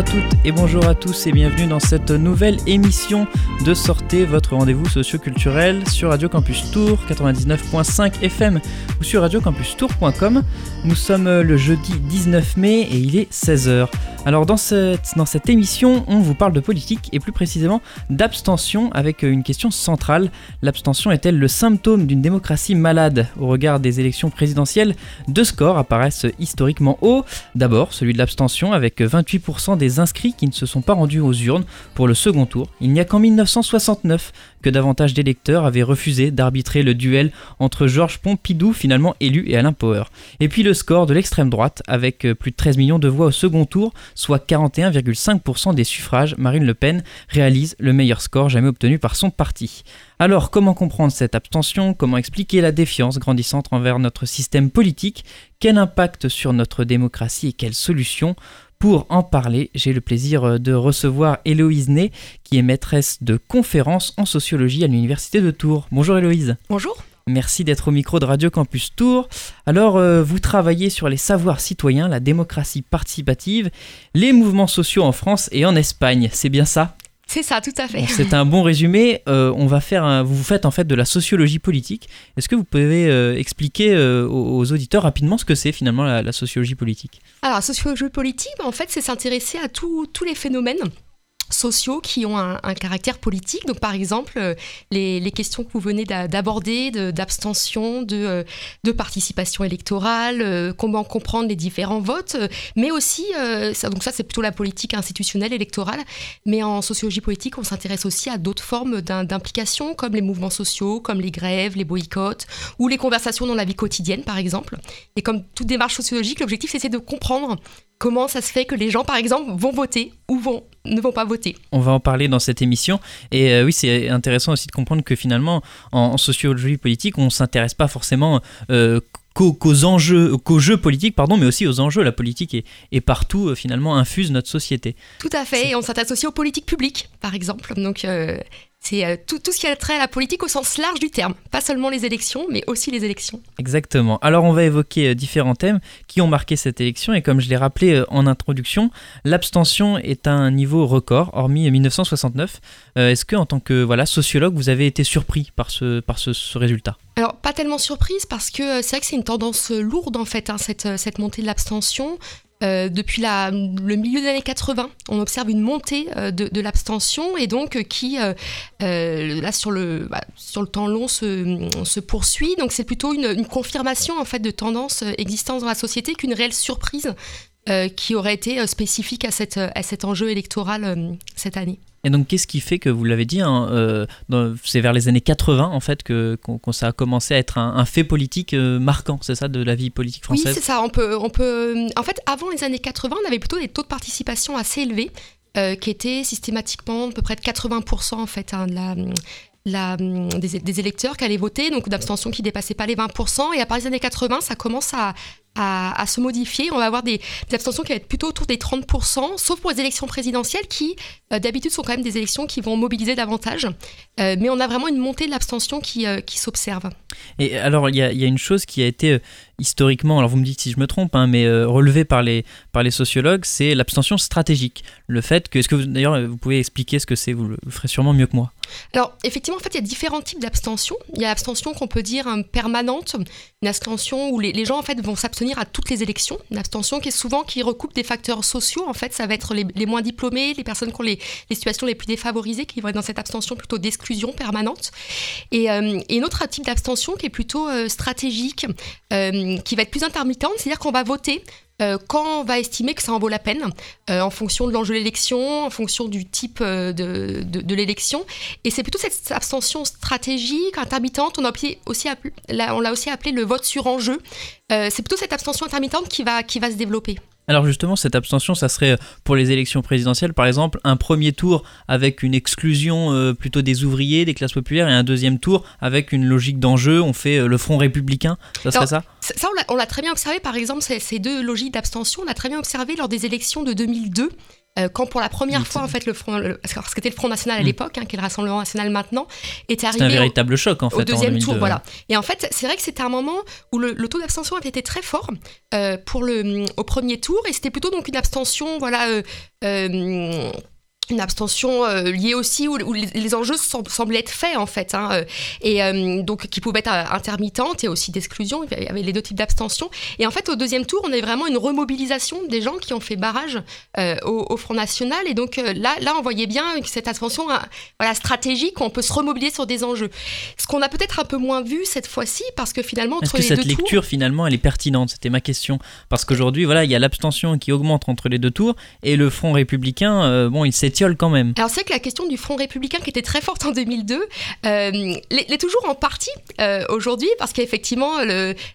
À toutes et bonjour à tous et bienvenue dans cette nouvelle émission de Sortez, votre rendez-vous socio-culturel sur Radio Campus Tour 99.5 FM ou sur radiocampustour.com. Nous sommes le jeudi 19 mai et il est 16h. Alors dans cette, émission, on vous parle de politique et plus précisément d'abstention avec une question centrale. L'abstention est-elle le symptôme d'une démocratie malade? Au regard des élections présidentielles, deux scores apparaissent historiquement hauts. D'abord celui de l'abstention avec 28% des inscrits qui ne se sont pas rendus aux urnes pour le second tour. Il n'y a qu'en 1969 que davantage d'électeurs avaient refusé d'arbitrer le duel entre Georges Pompidou, finalement élu, et Alain Power. Et puis le score de l'extrême droite, avec plus de 13 millions de voix au second tour, soit 41,5% des suffrages, Marine Le Pen réalise le meilleur score jamais obtenu par son parti. Alors comment comprendre cette abstention? Comment expliquer la défiance grandissante envers notre système politique? Quel impact sur notre démocratie et quelles solutions? Pour en parler, j'ai le plaisir de recevoir Héloïse Ney, qui est maîtresse de conférences en sociologie à l'Université de Tours. Bonjour Héloïse. Bonjour. Merci d'être au micro de Radio Campus Tours. Alors, euh, vous travaillez sur les savoirs citoyens, la démocratie participative, les mouvements sociaux en France et en Espagne. C'est bien ça? C'est ça, tout à fait. C'est un bon résumé. Euh, on va faire vous faites en fait de la sociologie politique. Est-ce que vous pouvez euh, expliquer aux, auditeurs rapidement ce que c'est finalement la, sociologie politique? Alors, la sociologie politique, en fait, c'est s'intéresser à tous les phénomènes sociaux qui ont un, caractère politique. Donc, par exemple, euh, les, questions que vous venez d'aborder, d'abstention, de, euh, de, participation électorale, euh, comment comprendre les différents votes, mais aussi, ça, donc ça c'est plutôt la politique institutionnelle, électorale, mais en sociologie politique, on s'intéresse aussi à d'autres formes d'implication, comme les mouvements sociaux, comme les grèves, les boycotts, ou les conversations dans la vie quotidienne, par exemple. Et comme toute démarche sociologique, l'objectif, c'est de comprendre comment ça se fait que les gens, par exemple, vont voter ou vont, ne vont pas voter. On va en parler dans cette émission. Et euh, oui, c'est intéressant aussi de comprendre que finalement, en, sociologie politique, on ne s'intéresse pas forcément euh, qu'aux enjeux, qu'aux jeux politiques, pardon, mais aussi aux enjeux. La politique est, partout, euh, finalement, infuse notre société. Tout à fait. Et on s'intéresse aussi aux politiques publiques, par exemple. Donc, c'est euh, tout, tout, ce qui a trait à la politique au sens large du terme, pas seulement les élections, mais aussi les élections. Exactement. Alors on va évoquer euh, différents thèmes qui ont marqué cette élection et comme je l'ai rappelé euh, en introduction, l'abstention est à un niveau record, hormis 1969. Est-ce que en tant que voilà sociologue, vous avez été surpris par ce, par ce, résultat? Alors, pas tellement surprise parce que c'est vrai que c'est une tendance lourde en fait, hein, cette, cette montée de l'abstention. Euh, depuis la, le milieu des années 80, on observe une montée euh, de, l'abstention et donc euh, qui, là sur le, bah, sur le temps long, se, poursuit. Donc c'est plutôt une, une, confirmation en fait de tendances existantes dans la société qu'une réelle surprise qui aurait été spécifique à, cette, à cet enjeu électoral cette année. Et donc, qu'est-ce qui fait que, vous l'avez dit, hein, euh, c'est vers les années 80, en fait, que, ça a commencé à être un, fait politique euh, marquant, c'est ça, de la vie politique française? Oui, c'est ça. On peut, on peut... En fait, avant les années 80, on avait plutôt des taux de participation assez élevés, euh, qui étaient systématiquement à peu près de 80%, en fait, hein, de la... La, des, électeurs qui allaient voter, donc d'abstention qui dépassaient pas les 20%. Et à partir des années 80, ça commence à, à, se modifier. On va avoir des, abstentions qui vont être plutôt autour des 30%, sauf pour les élections présidentielles qui, euh, d'habitude, sont quand même des élections qui vont mobiliser davantage. Euh, mais on a vraiment une montée de l'abstention qui, euh, s'observe. Et alors, il y, a une chose qui a été historiquement, alors vous me dites si je me trompe, hein, mais relevée par les, par les sociologues, c'est l'abstention stratégique. Le fait que, est-ce que d'ailleurs, vous pouvez expliquer ce que c'est, vous le ferez sûrement mieux que moi. Alors, effectivement, en fait, il y a différents types d'abstention. Il y a l'abstention qu'on peut dire permanente, une abstention où les, les gens, en fait, vont s'abstenir à toutes les élections. Une abstention qui est souvent qui recoupe des facteurs sociaux. En fait, ça va être les, moins diplômés, les personnes qui ont les, situations les plus défavorisées, qui vont être dans cette abstention plutôt d'exclusion permanente. Et, euh, et, un autre type d'abstention qui est plutôt euh, stratégique, euh, qui va être plus intermittente, c'est-à-dire qu'on va voter euh, quand on va estimer que ça en vaut la peine, euh, en fonction de l'enjeu de l'élection, en fonction du type euh, de, de, l'élection. Et c'est plutôt cette abstention stratégique, intermittente, on, a aussi appelé, l'a aussi appelé le vote sur enjeu. c'est plutôt cette abstention intermittente qui va, qui va se développer. Alors justement, cette abstention, ça serait pour les élections présidentielles, par exemple, un premier tour avec une exclusion euh, plutôt des ouvriers, des classes populaires, et un deuxième tour avec une logique d'enjeu, on fait euh, le front républicain, ça serait ça? Ça, on l'a très bien observé, par exemple, ces, deux logiques d'abstention, on l'a très bien observé lors des élections de 2002. Quand pour la première fois, en fait, le Front, ce qu'était le Front National à mm. l'époque, hein, qui est le Rassemblement National maintenant, était arrivé. un véritable choc, en fait. Au deuxième tour, voilà. Et en fait, c'est vrai que c'était un moment où le, taux d'abstention avait été très fort pour le, au premier tour, et c'était plutôt donc une abstention, voilà une abstention euh, liée aussi où, les, enjeux semblaient être faits en fait hein, euh, et euh, donc qui pouvaient être intermittentes et aussi d'exclusion. Il y avait les deux types d'abstention. Et en fait au deuxième tour on a vraiment une remobilisation des gens qui ont fait barrage au, Front National. Et donc là là on voyait bien cette abstention voilà stratégique on peut se remobiliser sur des enjeux. Ce qu'on a peut-être un peu moins vu cette fois-ci parce que finalement entre est-ce que cette lecture finalement elle est pertinente? C'était ma question. Parce qu'aujourd'hui voilà il y a l'abstention qui augmente entre les deux tours et le Front républicain bon il s'étire quand. Alors c'est que la question du Front républicain qui était très forte en 2002 euh, l'est toujours en partie euh, aujourd'hui parce qu'effectivement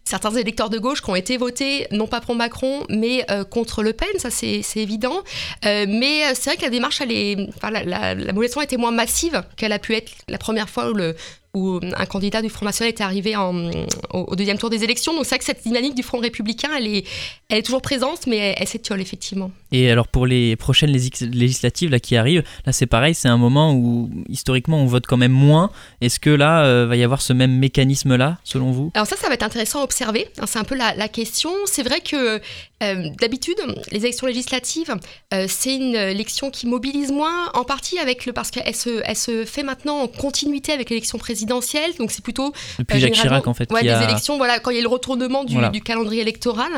certains électeurs de gauche qui ont été votés non pas pour Macron mais euh, contre Le Pen, ça c'est évident. mais c'est vrai que la démarche, elle est, la, la, la était moins massive qu'elle a pu être la première fois où le, où un candidat du Front National était arrivé en, au, deuxième tour des élections. Donc c'est vrai que cette dynamique du Front républicain, elle est, elle est toujours présente, mais elle, s'étiole effectivement. Et alors pour les prochaines législatives là, qui arrivent, là c'est pareil, c'est un moment où historiquement on vote quand même moins. Est-ce que là, euh, va y avoir ce même mécanisme-là, selon vous? Alors ça, ça va être intéressant à observer. C'est un peu la, la question. C'est vrai que euh, d'habitude, les élections législatives, euh, c'est une élection qui mobilise moins, en partie avec le parce qu'elle se, elle se fait maintenant en continuité avec l'élection présidentielle, donc c'est plutôt depuis euh, Jacques Chirac en fait. Ouais, des élections, voilà, quand il y a le retournement du, du calendrier électoral,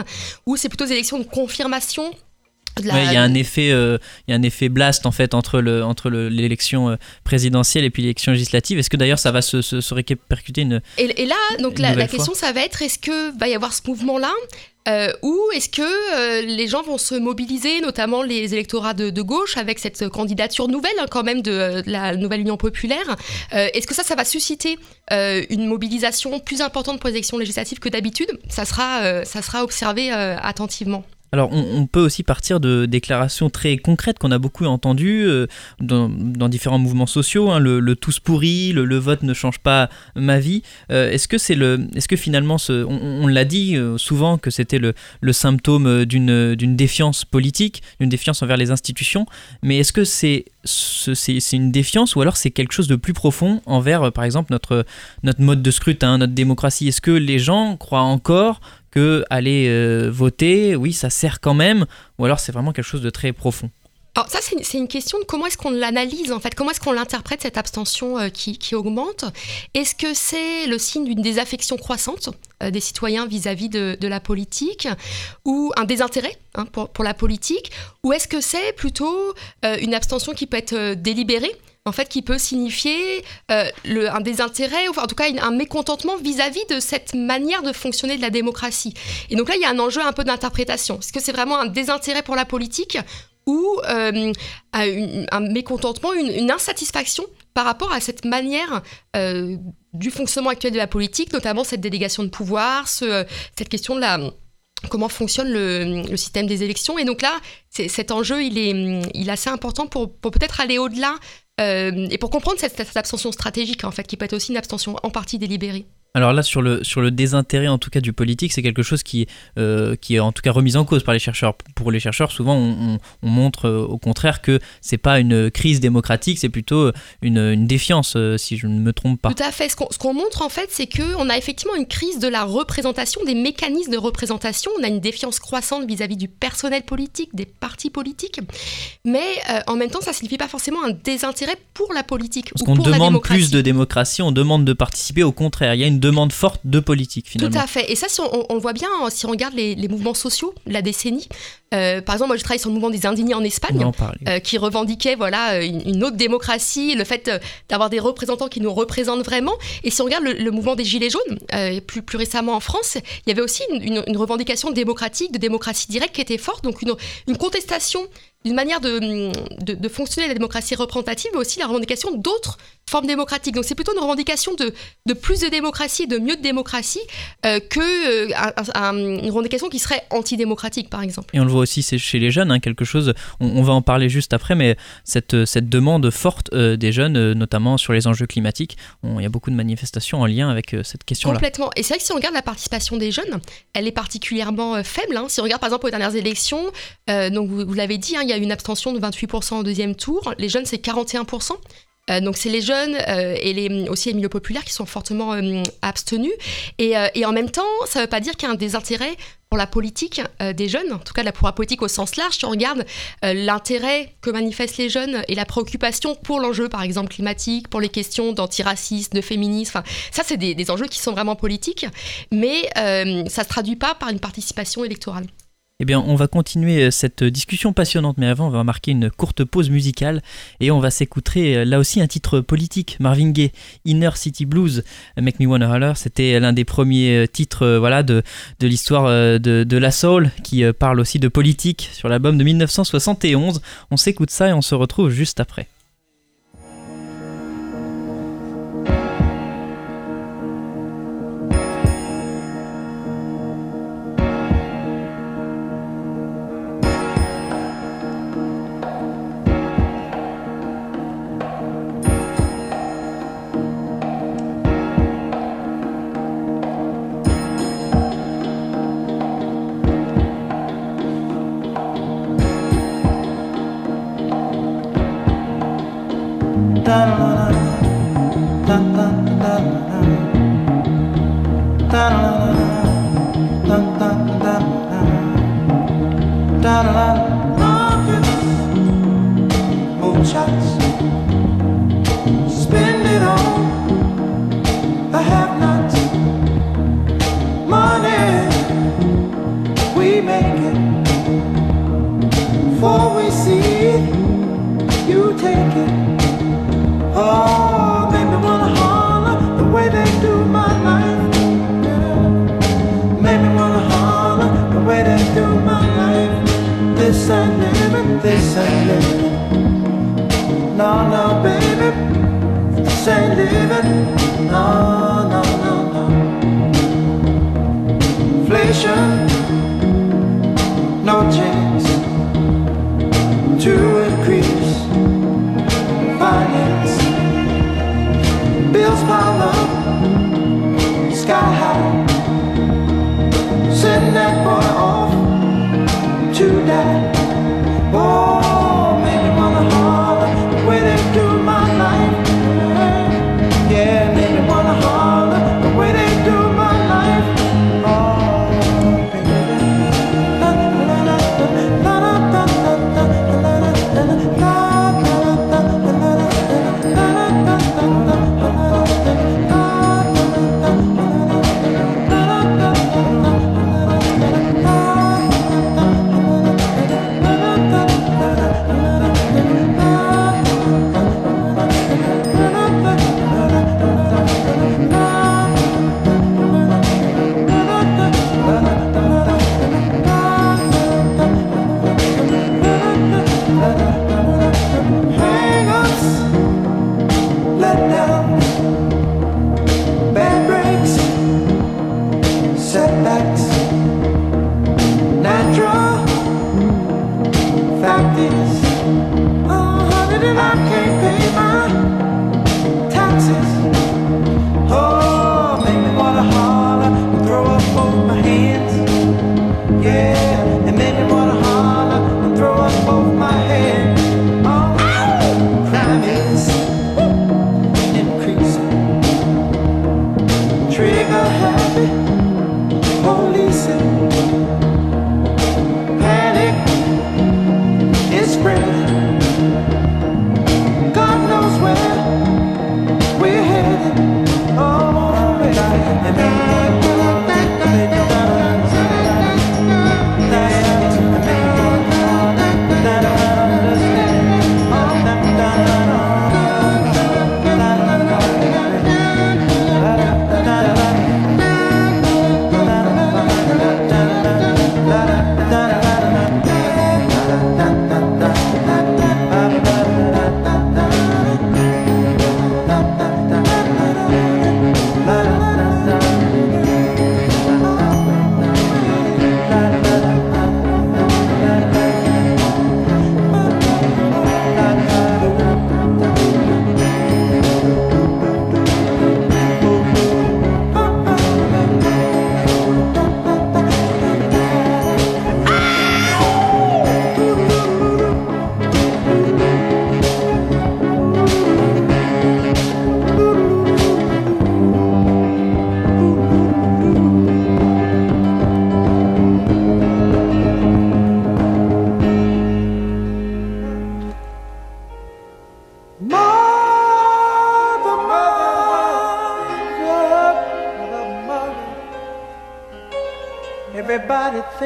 ou c'est plutôt des élections de confirmation il y a un effet, il y a un effet blast en fait entre le entre l'élection présidentielle et puis l'élection législative. Est-ce que d'ailleurs ça va se, se, répercuter une et, là donc la, la question ça va être est-ce que va y avoir ce mouvement là euh, ou est-ce que euh, les gens vont se mobiliser, notamment les électorats de, gauche, avec cette candidature nouvelle hein, quand même de, euh, la nouvelle Union populaire Est-ce que ça, ça va susciter une mobilisation plus importante pour les élections législatives que d'habitude? Ça sera, ça sera observé attentivement. Alors on, peut aussi partir de déclarations très concrètes qu'on a beaucoup entendues euh, dans, différents mouvements sociaux, hein, le, tous pourri, le, vote ne change pas ma vie. Euh, est-ce que c'est le, est-ce que finalement, on, l'a dit euh, souvent que c'était le, symptôme d'une, d'une défiance politique, d'une défiance envers les institutions, mais est-ce que c'est, c'est, une défiance ou alors c'est quelque chose de plus profond envers, par exemple, notre, notre mode de scrutin, notre démocratie? Est-ce que les gens croient encore que aller euh, voter, oui, ça sert quand même, ou alors c'est vraiment quelque chose de très profond. Alors ça, c'est une, question de comment est-ce qu'on l'analyse en fait, comment est-ce qu'on l'interprète cette abstention euh, qui, augmente? Est-ce que c'est le signe d'une désaffection croissante euh, des citoyens vis-à-vis de, la politique? Ou un désintérêt hein, pour, pour, la politique? Ou est-ce que c'est plutôt une abstention qui peut être délibérée? En fait, qui peut signifier euh, un désintérêt, ou en tout cas un mécontentement vis-à-vis de cette manière de fonctionner de la démocratie. Et donc là, il y a un enjeu un peu d'interprétation. Est-ce que c'est vraiment un désintérêt pour la politique ou euh, un, mécontentement, une, insatisfaction par rapport à cette manière euh, du fonctionnement actuel de la politique, notamment cette délégation de pouvoir, ce, cette question de la comment fonctionne le, système des élections? Et donc là, cet enjeu, il est, assez important pour, peut-être aller au-delà et pour comprendre cette, cette, abstention stratégique, en fait, qui peut être aussi une abstention en partie délibérée. Alors là, sur le, sur le désintérêt en tout cas du politique, c'est quelque chose qui, euh, qui est en tout cas remis en cause par les chercheurs. Pour les chercheurs, souvent, on, montre euh, au contraire que c'est pas une crise démocratique, c'est plutôt une, une défiance, euh, si je ne me trompe pas. Tout à fait. Ce qu'on montre en fait, c'est qu'on a effectivement une crise de la représentation, des mécanismes de représentation. On a une défiance croissante vis-à-vis du personnel politique, des partis politiques. Mais en même temps, ça ne signifie pas forcément un désintérêt pour la politique. Parce qu'on demande plus de démocratie, on demande de participer. Au contraire, il y a une demande forte de politique finalement. Tout à fait. Et ça, si on, on voit bien, si on regarde les, les mouvements sociaux la décennie, euh, par exemple, moi je travaille sur le mouvement des indignés en Espagne, euh, qui revendiquait voilà, une, autre démocratie, le fait euh, d'avoir des représentants qui nous représentent vraiment. Et si on regarde le, mouvement des Gilets jaunes, plus, plus récemment en France, il y avait aussi une, une, revendication démocratique, de démocratie directe qui était forte, donc une, une contestation d'une manière de, de, de, fonctionner la démocratie représentative, mais aussi la revendication d'autres forme démocratique. Donc c'est plutôt une revendication de, de plus de démocratie, de mieux de démocratie, euh, que euh, une revendication qui serait antidémocratique, par exemple. Et on le voit aussi chez les jeunes, hein, quelque chose, on, va en parler juste après, mais cette, cette demande forte euh, des jeunes, notamment sur les enjeux climatiques, il y a beaucoup de manifestations en lien avec cette question-là. Complètement. Et c'est vrai que si on regarde la participation des jeunes, elle est particulièrement faible. Hein. Si on regarde par exemple aux dernières élections, donc vous, l'avez dit, hein, il y a une abstention de 28% au deuxième tour, les jeunes c'est 41%. Euh, donc c'est les jeunes euh, et les, aussi les milieux populaires qui sont fortement euh, abstenus. Et, en même temps, ça ne veut pas dire qu'il y a un désintérêt pour la politique des jeunes, en tout cas pour la politique au sens large. Si on regarde l'intérêt que manifestent les jeunes et la préoccupation pour l'enjeu, par exemple climatique, pour les questions d'antiracisme, de féminisme, ça c'est des, enjeux qui sont vraiment politiques, mais ça ne se traduit pas par une participation électorale. Eh bien, on va continuer euh, cette discussion passionnante, mais avant, on va marquer une courte pause musicale et on va s'écouter euh, là aussi un titre politique, Marvin Gaye, Inner City Blues, Make Me Wanna Holler. C'était l'un des premiers euh, titres voilà, de, de l'histoire de, de, la soul qui parle aussi de politique sur l'album de 1971. On s'écoute ça et on se retrouve juste après.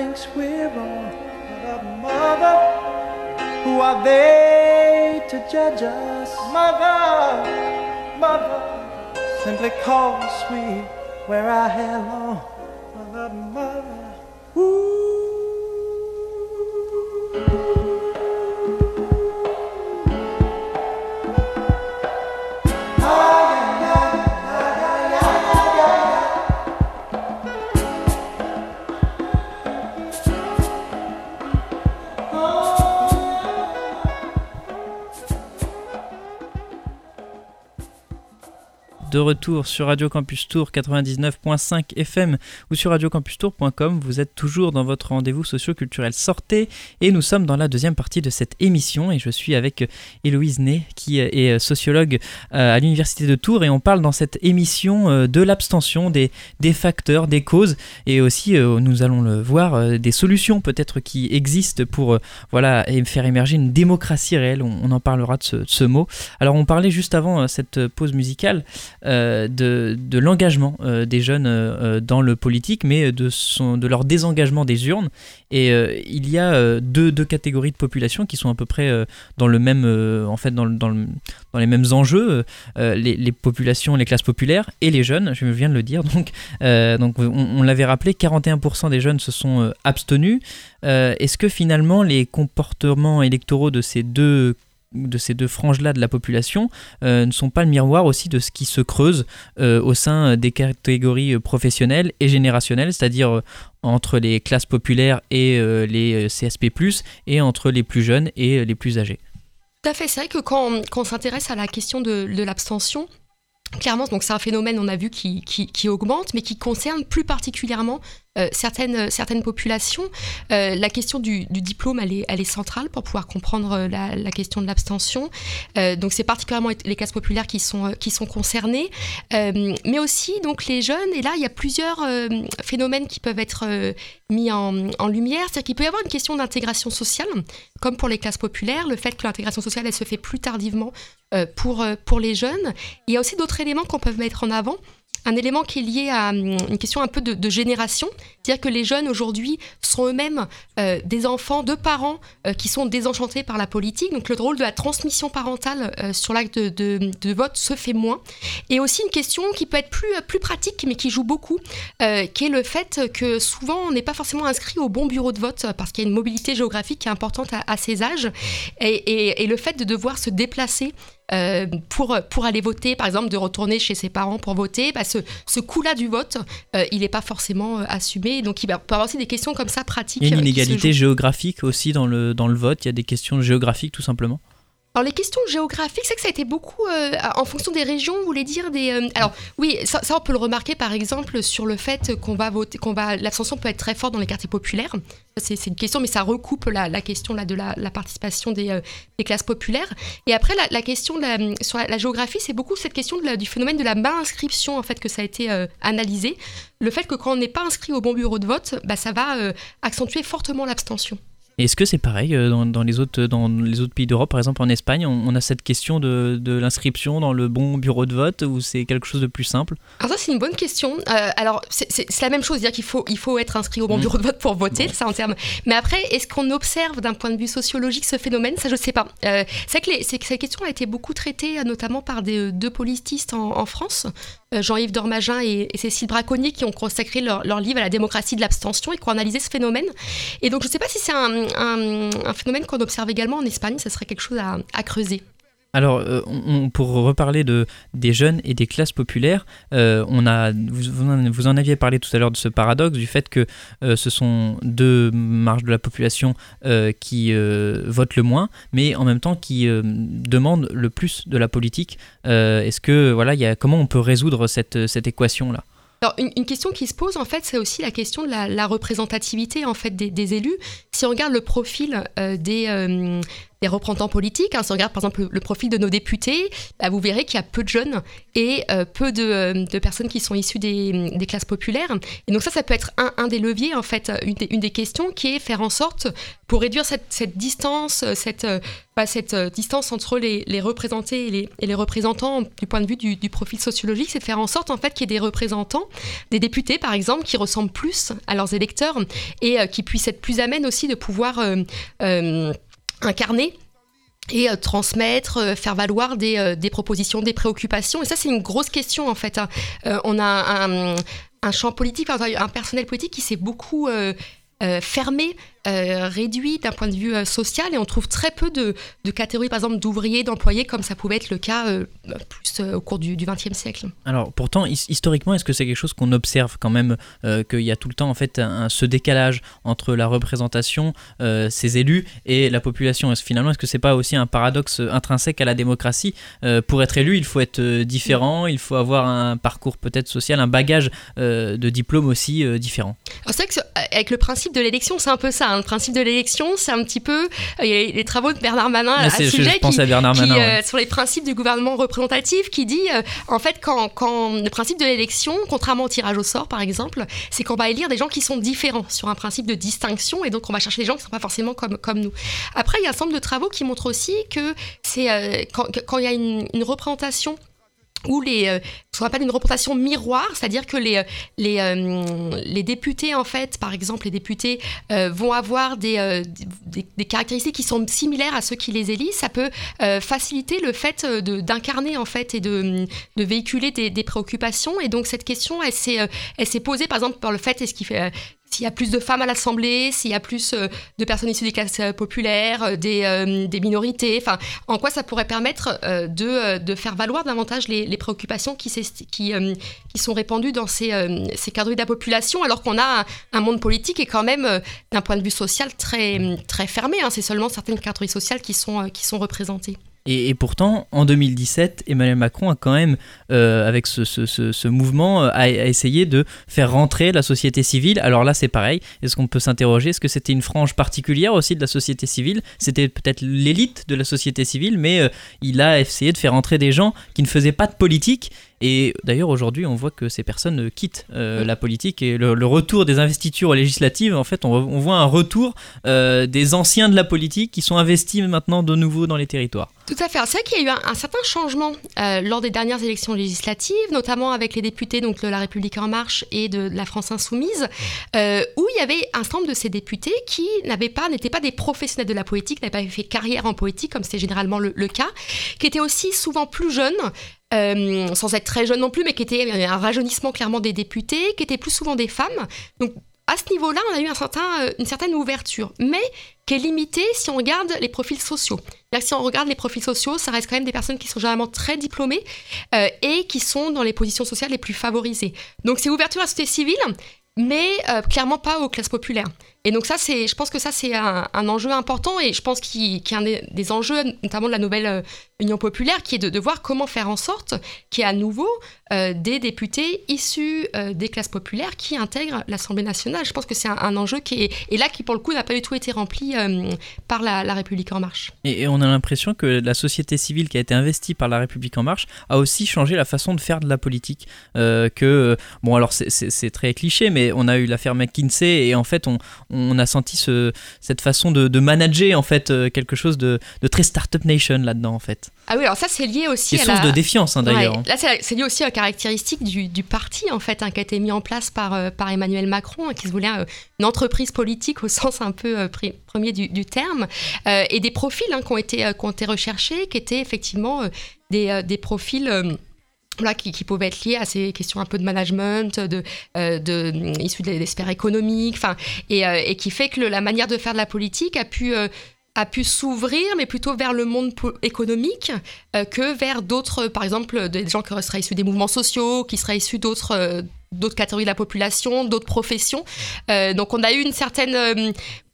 Thinks we're wrong. But mother, who are they to judge us? Mother, mother, simply cause we wear our hair long. Retour sur Radio Campus Tour 99.5 FM ou sur radiocampustour.com. Vous êtes toujours dans votre rendez-vous socio-culturel Sortez et nous sommes dans la deuxième partie de cette émission et je suis avec Héloïse Ney qui est sociologue euh, à l'Université de Tours et on parle dans cette émission euh, de l'abstention, des, facteurs, des causes et aussi, euh, nous allons le voir, des solutions peut-être qui existent pour voilà, faire émerger une démocratie réelle. On, en parlera de ce, mot. Alors on parlait juste avant cette pause musicale euh, de, de l'engagement euh, des jeunes euh, dans le politique, mais de, son, de leur désengagement des urnes. Et il y a deux, deux, catégories de population qui sont à peu près dans, les mêmes enjeux, les, les, populations, les classes populaires et les jeunes. Je viens de le dire. Donc, donc on, on l'avait rappelé, 41% des jeunes se sont abstenus. Est-ce que finalement les comportements électoraux de ces deux de ces deux franges-là de la population euh, ne sont pas le miroir aussi de ce qui se creuse euh, au sein des catégories professionnelles et générationnelles, c'est-à-dire euh, entre les classes populaires et les CSP, et entre les plus jeunes et les plus âgés. Tout à fait, c'est vrai que quand, on s'intéresse à la question de, de l'abstention, Clairement, donc c'est un phénomène, on a vu, qui, qui, augmente, mais qui concerne plus particulièrement euh, certaines, certaines populations. Euh, la question du, diplôme, elle est, centrale pour pouvoir comprendre euh, la, question de l'abstention. donc c'est particulièrement les classes populaires qui sont, qui sont concernées, mais aussi donc les jeunes. Et là, il y a plusieurs phénomènes qui peuvent être mis en, en lumière. C'est-à-dire qu'il peut y avoir une question d'intégration sociale, comme pour les classes populaires, le fait que l'intégration sociale, elle se fait plus tardivement pour, pour les jeunes. Il y a aussi d'autres éléments qu'on peut mettre en avant un élément qui est lié à hum, une question un peu de, génération, c'est-à-dire que les jeunes aujourd'hui sont eux-mêmes euh, des enfants de parents euh, qui sont désenchantés par la politique, donc le rôle de la transmission parentale euh, sur l'acte de, vote se fait moins. Et aussi une question qui peut être plus, plus pratique, mais qui joue beaucoup, qui est le fait que souvent on n'est pas forcément inscrit au bon bureau de vote parce qu'il y a une mobilité géographique qui est importante à, ces âges, et, et le fait de devoir se déplacer euh, pour, pour aller voter, par exemple, de retourner chez ses parents pour voter, bah, ce, ce coût-là du vote, euh, il n'est pas forcément euh, assumé. Donc, il peut y avoir aussi des questions comme ça pratiques. Il y a une inégalité géographique aussi dans le, dans le vote. Il y a des questions géographiques, tout simplement. Alors les questions géographiques, c'est que ça a été beaucoup en fonction des régions, vous voulez dire des. alors oui, ça, on peut le remarquer par exemple sur le fait qu'on va voter, qu'on va l'abstention peut être très forte dans les quartiers populaires c'est une question, mais ça recoupe la, question là, de la, participation euh, des, classes populaires. Et après, la, question sur la, géographie, c'est beaucoup cette question du phénomène de la mal-inscription, en fait, que ça a été euh, analysé. Le fait que quand on n'est pas inscrit au bon bureau de vote, bah, ça va euh, accentuer fortement l'abstention. Est-ce que c'est pareil euh, dans, les autres, dans les autres pays d'Europe Par exemple, en Espagne, on, a cette question de, l'inscription dans le bon bureau de vote ou c'est quelque chose de plus simple? Alors, ça, c'est une bonne question. Euh, alors, c'est la même chose, dire qu'il faut, il faut être inscrit au bon mmh. bureau de vote pour voter, ça en termes. Mais après, est-ce qu'on observe d'un point de vue sociologique ce phénomène? Ça, je ne sais pas. Euh, c'est que, cette question a été beaucoup traitée, notamment par des, deux politistes en, France, Jean-Yves Dormagin et, Cécile Braconnier, qui ont consacré leur, leur, livre à la démocratie de l'abstention et qui ont analysé ce phénomène. Et donc, je ne sais pas si c'est un, un, phénomène qu'on observe également en Espagne, ça serait quelque chose à, creuser. Alors, euh, pour reparler de, des jeunes et des classes populaires, euh, on a, vous, en aviez parlé tout à l'heure de ce paradoxe, du fait que euh, ce sont deux marges de la population qui votent le moins, mais en même temps qui demandent le plus de la politique. Est-ce que, voilà, comment on peut résoudre cette équation-là? Alors, une, question qui se pose, en fait, c'est aussi la question de la, représentativité en fait, des, élus. Si on regarde le profil euh, des, euh, des représentants politiques, hein, si on regarde par exemple le, profil de nos députés, bah, vous verrez qu'il y a peu de jeunes et peu de, de, personnes qui sont issues des, classes populaires. Et donc ça, ça peut être un, des leviers, en fait, une des, questions qui est faire en sorte, pour réduire cette, distance, cette, bah, distance entre les, représentés et les, représentants du point de vue du, du profil sociologique, c'est de faire en sorte en fait qu'il y ait des représentants, des députés par exemple, qui ressemblent plus à leurs électeurs et qui puissent être plus amènes aussi de pouvoir incarner et euh, transmettre, euh, faire valoir des, euh, des, propositions, des préoccupations. Et ça, c'est une grosse question, en fait. Hein. on a un, un, champ politique, un personnel politique qui s'est beaucoup fermé euh, réduit d'un point de vue euh, social et on trouve très peu de, de catégories, par exemple, d'ouvriers, d'employés, comme ça pouvait être le cas euh, plus au cours du XXe siècle. Alors pourtant, historiquement, est-ce que c'est quelque chose qu'on observe quand même, qu'il y a tout le temps en fait un, ce décalage entre la représentation, ces élus, et la population? Est Finalement, est-ce que c'est pas aussi un paradoxe intrinsèque à la démocratie? Pour être élu, il faut être différent, il faut avoir un parcours peut-être social, un bagage de diplôme aussi différent. C'est vrai qu'avec le principe de l'élection, c'est un peu ça. Hein. Le principe de l'élection, c'est un petit peu euh, les travaux de Bernard Manin à ce sujet qui, euh, sur les principes du gouvernement représentatif qui dit euh, en fait quand, quand, le principe de l'élection, contrairement au tirage au sort par exemple, c'est qu'on va élire des gens qui sont différents sur un principe de distinction et donc on va chercher des gens qui ne sont pas forcément comme, comme nous. Après, il y a un certain nombre de travaux qui montrent aussi que c'est quand, quand, il y a une, une représentation ou les, euh, ce qu'on appelle une représentation miroir, c'est-à-dire que les, euh, les, euh, les, députés, en fait, par exemple, les députés vont avoir des, des, caractéristiques qui sont similaires à ceux qui les élisent. Ça peut faciliter le fait d'incarner, en fait, et de, de véhiculer des, des, préoccupations. Et donc, cette question, elle s'est posée, par exemple, par le fait, est-ce qu'il fait s'il y a plus de femmes à l'Assemblée, s'il y a plus euh, de personnes issues des classes euh, populaires, euh, des, minorités, enfin, en quoi ça pourrait permettre de, faire valoir davantage les, préoccupations qui, sont répandues dans ces, ces cadres de la population, alors qu'on a un, monde politique qui est quand même, d'un point de vue social, très, fermé. Hein. C'est seulement certaines catégories sociales qui sont, qui sont représentées. Et, pourtant, en 2017, Emmanuel Macron a quand même, euh, avec ce, ce, ce, mouvement, euh, a, essayé de faire rentrer la société civile. Alors là, c'est pareil. Est-ce qu'on peut s'interroger? Est-ce que c'était une frange particulière aussi de la société civile? C'était peut-être l'élite de la société civile, mais euh, il a essayé de faire rentrer des gens qui ne faisaient pas de politique et d'ailleurs, aujourd'hui, on voit que ces personnes quittent euh, la politique et le, retour des investitures législatives, en fait, on, voit un retour euh, des anciens de la politique qui sont investis maintenant de nouveau dans les territoires. Tout à fait. C'est vrai qu'il y a eu un, certain changement euh, lors des dernières élections législatives, notamment avec les députés donc, de La République En Marche et de, la France Insoumise, où il y avait un certain nombre de ces députés qui n'avaient pas, n'étaient pas des professionnels de la politique, n'avaient pas fait carrière en politique, comme c'est généralement le, le, cas, qui étaient aussi souvent plus jeunes, euh, sans être très jeune non plus, mais qui était un rajeunissement clairement des députés, qui étaient plus souvent des femmes. Donc à ce niveau-là, on a eu euh, une certaine ouverture, mais qui est limitée si on regarde les profils sociaux. si on regarde les profils sociaux, ça reste quand même des personnes qui sont généralement très diplômées euh, et qui sont dans les positions sociales les plus favorisées. Donc c'est ouverture à la société civile, mais clairement pas aux classes populaires. Et donc ça, c'est, je pense que ça, c'est un, enjeu important et je pense qu'il a un des, enjeux, notamment de la nouvelle euh, Union populaire, qui est de, voir comment faire en sorte qu'il y ait à nouveau euh, des députés issus euh, des classes populaires qui intègrent l'Assemblée nationale. Je pense que c'est un, enjeu qui est, là, qui pour le coup n'a pas du tout été rempli par la, République en marche. Et, on a l'impression que la société civile qui a été investie par la République en marche a aussi changé la façon de faire de la politique. que, bon alors c'est très cliché, mais on a eu l'affaire McKinsey et en fait on on a senti ce, cette façon de, manager en fait euh, quelque chose de, très startup nation là-dedans en fait. Ah oui, alors ça c'est lié aussi à source de défiance hein, d'ailleurs. Là c'est lié aussi à la caractéristique du, parti en fait hein, qui a été mis en place par, euh, par Emmanuel Macron, hein, qui se voulait euh, une entreprise politique au sens un peu premier du, terme, et des profils qui, ont été, qui ont été recherchés, qui étaient effectivement des, des profils qui, qui, pouvaient être liés à ces questions un peu de management, de, euh, de issues des sphères économiques, euh, et, qui fait que la manière de faire de la politique a pu euh, a pu s'ouvrir, mais plutôt vers le monde économique que vers d'autres, par exemple, des gens qui seraient issus des mouvements sociaux, qui seraient issus d'autres d'autres catégories de la population, d'autres professions. donc on a eu une certaine,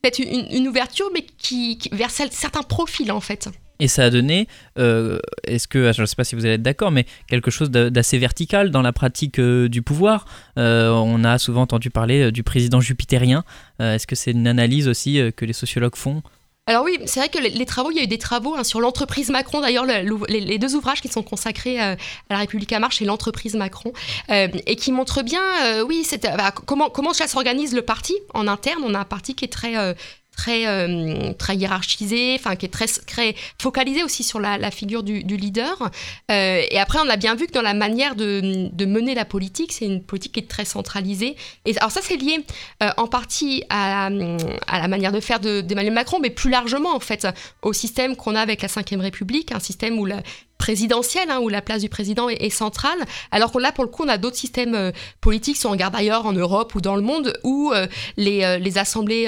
peut-être une, ouverture, mais qui, qui vers certains profils en fait. Et ça a donné, euh, est-ce que, je ne sais pas si vous allez être d'accord, mais quelque chose d'assez vertical dans la pratique euh, du pouvoir. Euh, on a souvent entendu parler du président jupitérien. est-ce que c'est une analyse aussi que les sociologues font? Alors oui, c'est vrai que les, travaux, il y a eu des travaux hein, sur l'entreprise Macron. D'ailleurs, les, deux ouvrages qui sont consacrés à la République à marche et l'entreprise Macron, et qui montrent bien, oui, bah, comment comment ça s'organise le parti en interne. On a un parti qui est très très, euh, très hiérarchisé, enfin qui est très, très focalisé aussi sur la, figure du, leader. Euh, et après, on a bien vu que dans la manière de, de mener la politique, c'est une politique qui est très centralisée. Et alors ça, c'est lié euh, en partie à, à, la manière de faire d'Emmanuel Macron, mais plus largement en fait au système qu'on a avec la Ve République, un système où la, présidentielle, hein, où la place du président est, centrale, alors qu'on là, pour le coup, on a d'autres systèmes euh, politiques, si on regarde ailleurs en Europe ou dans le monde, où euh, les, euh, les, assemblées,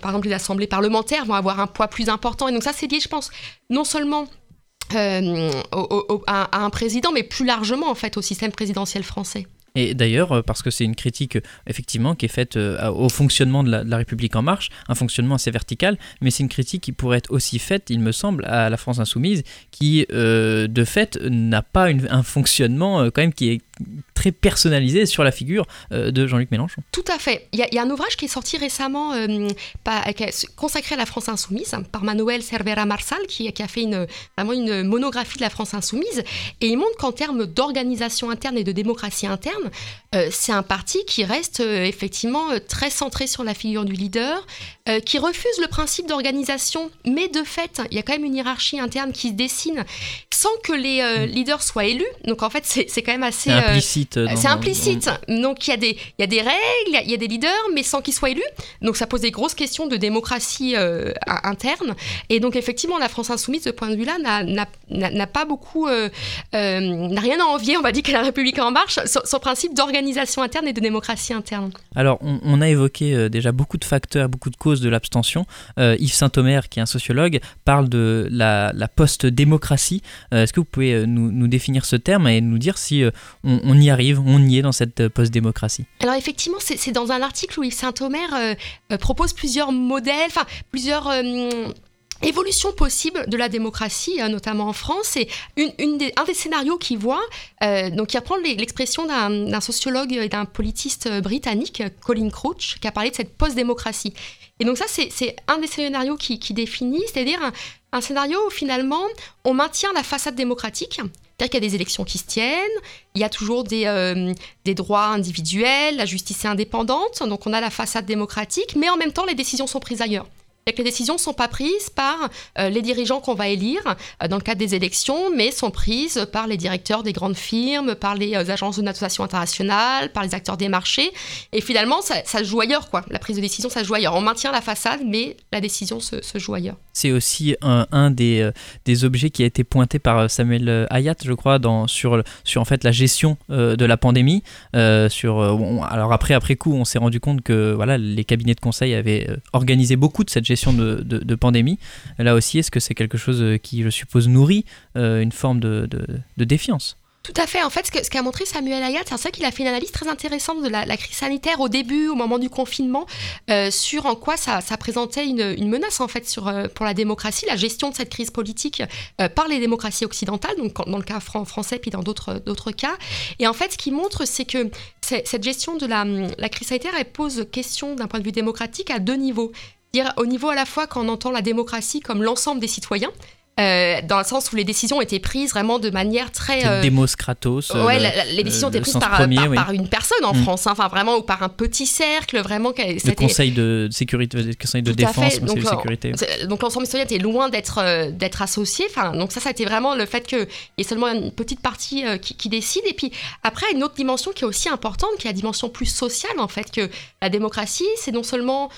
par exemple les assemblées parlementaires vont avoir un poids plus important. Et donc ça, c'est lié, je pense, non seulement à, un président, mais plus largement, en fait, au système présidentiel français. Et d'ailleurs, euh, parce que c'est une critique euh, effectivement qui est faite euh, au fonctionnement de la, République en marche, un fonctionnement assez vertical, mais c'est une critique qui pourrait être aussi faite, il me semble, à la France insoumise, qui de fait n'a pas un fonctionnement quand même qui est très personnalisé sur la figure de Jean-Luc Mélenchon. Tout à fait. Il y, a un ouvrage qui est sorti récemment consacré à la France insoumise par Manuel Cervera Marsal qui, a fait une, vraiment une monographie de la France insoumise et il montre qu'en termes d'organisation interne et de démocratie interne, euh, c'est un parti qui reste euh, effectivement euh, très centré sur la figure du leader, qui refuse le principe d'organisation, mais de fait, il y a quand même une hiérarchie interne qui se dessine sans que les mm. leaders soient élus. Donc en fait, c'est quand même assez... implicite. c'est implicite. Donc il y, a des, il y a des règles, il y a des leaders, mais sans qu'ils soient élus. Donc ça pose des grosses questions de démocratie interne. Et donc effectivement, la France insoumise, de ce point de vue-là, n'a pas beaucoup... n'a rien à envier, on va dire, que la République en marche, son, principe d'organisation interne et de démocratie interne. Alors, on, a évoqué euh, déjà beaucoup de facteurs, beaucoup de causes de l'abstention. Euh, Yves Saint-Omer, qui est un sociologue, parle de la, post-démocratie. Euh, est-ce que vous pouvez nous, définir ce terme et nous dire si on, y arrive, on y est dans cette post-démocratie? Alors, effectivement, c'est dans un article où Yves Saint-Omer propose plusieurs modèles, enfin, plusieurs évolution possible de la démocratie, euh, notamment en France. Des, un des scénarios qu'il voit, euh, donc il reprend l'expression d'un sociologue et d'un politiste euh, britannique, Colin Crouch, qui a parlé de cette post-démocratie. Et donc ça, c'est un des scénarios qui, définit, c'est-à-dire un, scénario où finalement on maintient la façade démocratique, c'est-à-dire qu'il y a des élections qui se tiennent, il y a toujours des, des droits individuels, la justice est indépendante, donc on a la façade démocratique, mais en même temps les décisions sont prises ailleurs que les décisions ne sont pas prises par euh, les dirigeants qu'on va élire euh, dans le cadre des élections, mais sont prises par les directeurs des grandes firmes, par les euh, agences de notation internationale, par les acteurs des marchés. Et finalement, ça, se joue ailleurs, quoi. La prise de décision, ça se joue ailleurs. On maintient la façade, mais la décision se, joue ailleurs. C'est aussi un, des, des, objets qui a été pointé par Samuel Hayat, je crois, dans, sur, sur en fait la gestion de la pandémie. sur, alors après, après coup, on s'est rendu compte que voilà, les cabinets de conseil avaient organisé beaucoup de cette gestion de, pandémie. Là aussi, est-ce que c'est quelque chose euh, qui, je suppose, nourrit euh, une forme de, défiance? Tout à fait. En fait, ce qu'a montré Samuel Ayat, c'est ça qu'il a fait une analyse très intéressante de la, crise sanitaire au début, au moment du confinement, euh, sur en quoi ça, présentait une, menace en fait sur, pour la démocratie, la gestion de cette crise politique par les démocraties occidentales, donc dans le cas français puis dans d'autres cas. Et en fait, ce qu'il montre, c'est que cette gestion de la, la crise sanitaire, elle pose question d'un point de vue démocratique à deux niveaux dire au niveau à la fois quand on entend la démocratie comme l'ensemble des citoyens, euh, dans le sens où les décisions étaient prises vraiment de manière très. Euh, Démos Kratos. Ouais, les décisions étaient prises par, par, une personne en mm. France, hein, enfin vraiment, ou par un petit cercle, vraiment. Le conseil de sécurité, le conseil de défense, conseil de sécurité. Donc l'ensemble citoyen était loin d'être euh, d'être associé. Enfin, donc ça, ça a été vraiment le fait qu'il y ait seulement une petite partie qui, qui, décide. Et puis après, une autre dimension qui est aussi importante, qui est la dimension plus sociale, en fait, que la démocratie, c'est non seulement euh,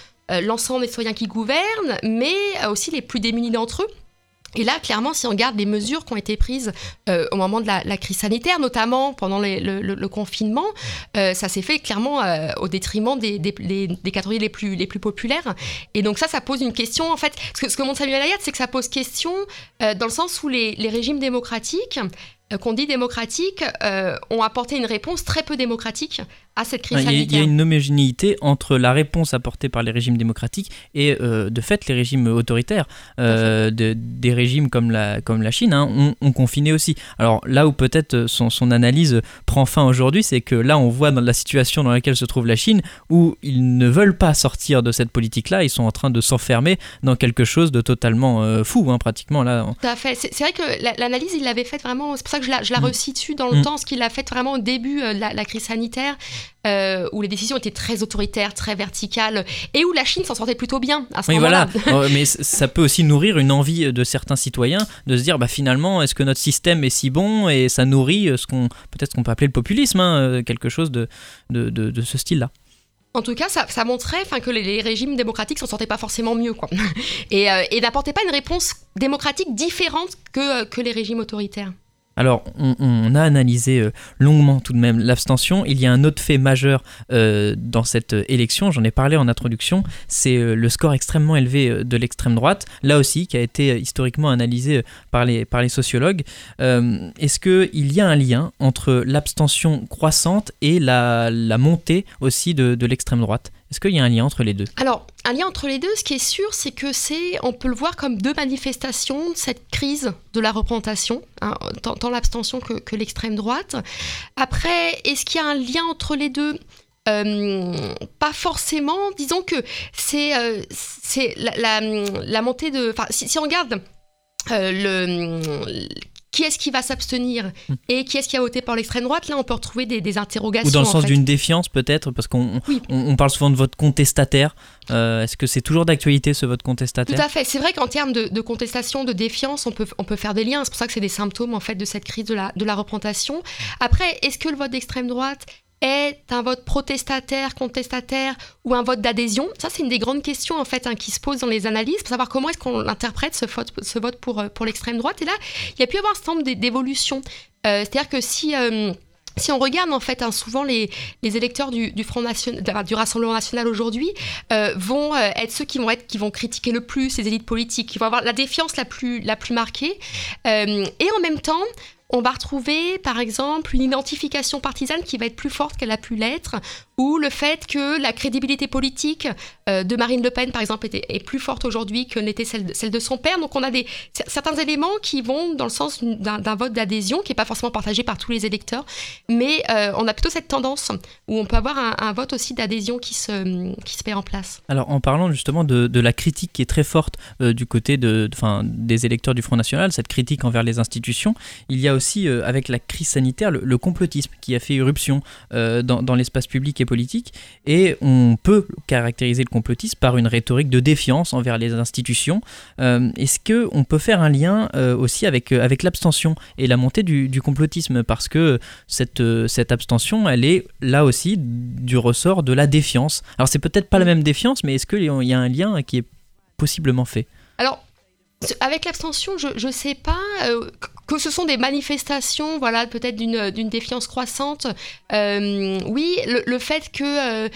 l'ensemble des citoyens qui gouvernent, mais euh, aussi les plus démunis d'entre eux. Et là, clairement, si on regarde les mesures qui ont été prises euh, au moment de la, crise sanitaire, notamment pendant le, confinement, ça s'est fait clairement au détriment des, catégories les plus, populaires. Et donc ça, ça pose une question, en fait, ce que, montre Samuel Ayat, c'est que ça pose question dans le sens où les, régimes démocratiques qu'on dit démocratiques, ont apporté une réponse très peu démocratique à cette crise Il y, a, sanitaire. il y a une homogénéité entre la réponse apportée par les régimes démocratiques et euh, de fait les régimes autoritaires. Euh, de- des régimes comme la, comme la Chine hein, ont, ont confiné aussi. Alors là où peut-être son, son analyse prend fin aujourd'hui, c'est que là on voit dans la situation dans laquelle se trouve la Chine où ils ne veulent pas sortir de cette politique-là, ils sont en train de s'enfermer dans quelque chose de totalement euh, fou, hein, pratiquement là. Tout à fait. C'est vrai que la- l'analyse, il l'avait faite vraiment. C'est pour ça que je la, je la Mm. resitue dans le Mm. temps, ce qu'il l'a fait vraiment au début de la, la crise sanitaire, euh, où les décisions étaient très autoritaires, très verticales, et où la Chine s'en sortait plutôt bien à ce Oui, moment-là. voilà. Euh, Mais ça peut aussi nourrir une envie de certains citoyens de se dire, bah, finalement, est-ce que notre système est si bon et ça nourrit euh, ce qu'on peut-être qu'on peut appeler le populisme, hein, euh, quelque chose de, de, de- de ce style-là? En tout cas, ça, ça montrait que les, les régimes démocratiques s'en sortaient pas forcément mieux, quoi. Et, euh, et n'apportaient pas une réponse démocratique différente que, euh, que les régimes autoritaires. Alors, on, a analysé euh, longuement tout de même l'abstention. Il y a un autre fait majeur euh, dans cette euh, élection, j'en ai parlé en introduction, c'est le score extrêmement élevé de l'extrême droite, là aussi, qui a été historiquement analysé par les, sociologues. Est-ce qu'il y a un lien entre l'abstention croissante et la, montée aussi de l'extrême droite? Est-ce qu'il y a un lien entre les deux? Alors, un lien entre les deux, ce qui est sûr, c'est que c'est, on peut le voir comme deux manifestations de cette crise de la représentation, hein, tant, l'abstention que, l'extrême droite. Après, est-ce qu'il y a un lien entre les deux? Euh, pas forcément. Disons que c'est euh, la, montée de. Si, si on regarde euh, le qui est-ce qui va s'abstenir et qui est-ce qui a voté par l'extrême droite, là on peut retrouver des, des interrogations. Ou dans le en sens d'une défiance peut-être, parce qu'on Oui. on, on parle souvent de vote contestataire. Euh, Est-ce que c'est toujours d'actualité ce vote Tout contestataire à fait. C'est vrai qu'en termes de, de contestation, de défiance, on peut, on peut faire des liens. C'est pour ça que c'est des symptômes en fait de cette crise de la, de la représentation. Après, est-ce que le vote d'extrême droite est un vote protestataire, contestataire ou un vote d'adhésion? Ça, c'est une des grandes questions en fait hein, qui se posent dans les analyses pour savoir comment est-ce qu'on interprète ce vote, euh, pour l'extrême droite. Et là, il y a pu y avoir un certain nombre d'é- d'évolutions. Euh, C'est-à-dire que si euh, si on regarde en fait hein, souvent les, électeurs du, Rassemblement National aujourd'hui vont être ceux qui vont être qui vont critiquer le plus les élites politiques, qui vont avoir la défiance la plus marquée. Et en même temps, on va retrouver par exemple une identification partisane qui va être plus forte qu'elle a pu l'être, ou le fait que la crédibilité politique euh, de Marine Le Pen par exemple est plus forte aujourd'hui que n'était celle de, son père. Donc on a des cer- certains éléments qui vont dans le sens d'un vote d'adhésion qui n'est pas forcément partagé par tous les électeurs, mais euh, on a plutôt cette tendance où on peut avoir un, vote aussi d'adhésion qui se, qui se met en place. Alors en parlant justement de, la critique qui est très forte euh, du côté de, des électeurs du Front National, cette critique envers les institutions, il y a aussi euh, avec la crise sanitaire le, complotisme qui a fait irruption euh, dans, l'espace public et politique et on peut caractériser le complotisme par une rhétorique de défiance envers les institutions. Euh, Est-ce que on peut faire un lien aussi avec, avec l'abstention et la montée du, complotisme? Parce que cette, cette abstention, elle est là aussi du ressort de la défiance. Alors c'est peut-être pas la même défiance, mais est-ce qu'il y a un lien qui est possiblement fait? Alors, avec l'abstention, je ne sais pas que- que ce sont des manifestations, voilà, peut-être d'une d'une défiance croissante. Euh, oui, le, le fait que euh,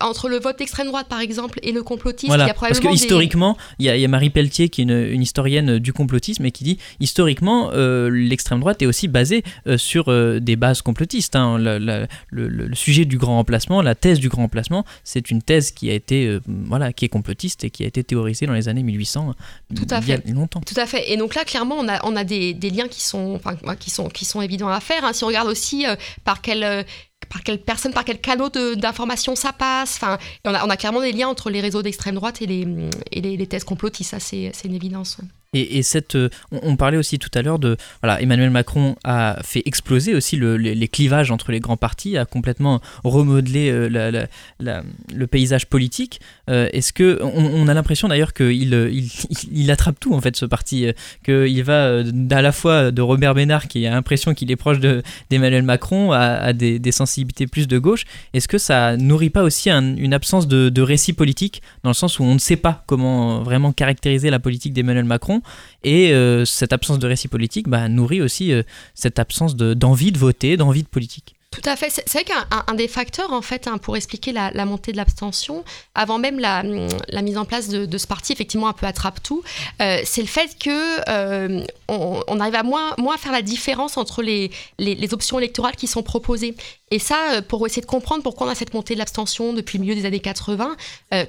entre le vote d'extrême droite, par exemple, et le complotisme, il y a parce probablement que des- historiquement, il y, a- il y a Marie Pelletier qui est une, une historienne du complotisme et qui dit historiquement euh, l'extrême droite est aussi basée euh, sur euh, des bases complotistes. hein. La- la- le, sujet du grand remplacement, la thèse du grand remplacement, c'est une thèse qui a été euh, voilà qui est complotiste et qui a été théorisée dans les années 1800. Tout à il y a longtemps. Tout à fait. Et donc là, clairement, on a, on a des, des liens qui sont, enfin, qui sont, qui sont évidents à faire. hein. Si on regarde aussi euh, par quelle, euh, par quelle personne, par quel canot d'information ça passe. Enfin, on a, on a clairement des liens entre les réseaux d'extrême droite et les, et les, thèses complotistes. Ça, c'est une évidence. Et, et cette, euh, on, parlait aussi tout à l'heure de, voilà, Emmanuel Macron a fait exploser aussi le- les, clivages entre les grands partis, a complètement remodelé euh, le paysage politique. Euh, Est-ce que, on, a l'impression d'ailleurs qu'il il, attrape tout en fait ce parti, qu'il va à la fois de Robert Ménard qui a l'impression qu'il est proche de- d'Emmanuel Macron à, des, sensibilités plus de gauche. Est-ce que ça nourrit pas aussi un- une absence de récit politique dans le sens où on ne sait pas comment vraiment caractériser la politique d'Emmanuel Macron et euh, cette absence de récit politique bah, nourrit aussi euh, cette absence de- d'envie de, voter, d'envie de politique. Tout à fait. C'est vrai qu'un des facteurs, en fait, hein, pour expliquer la, montée de l'abstention, avant même la, la, mise en place de, ce parti, effectivement un peu attrape-tout, euh, c'est le fait que euh, on, arrive à moins, moins faire la différence entre les, les, les, options électorales qui sont proposées. Et ça, euh, pour essayer de comprendre pourquoi on a cette montée de l'abstention depuis le milieu des années 80,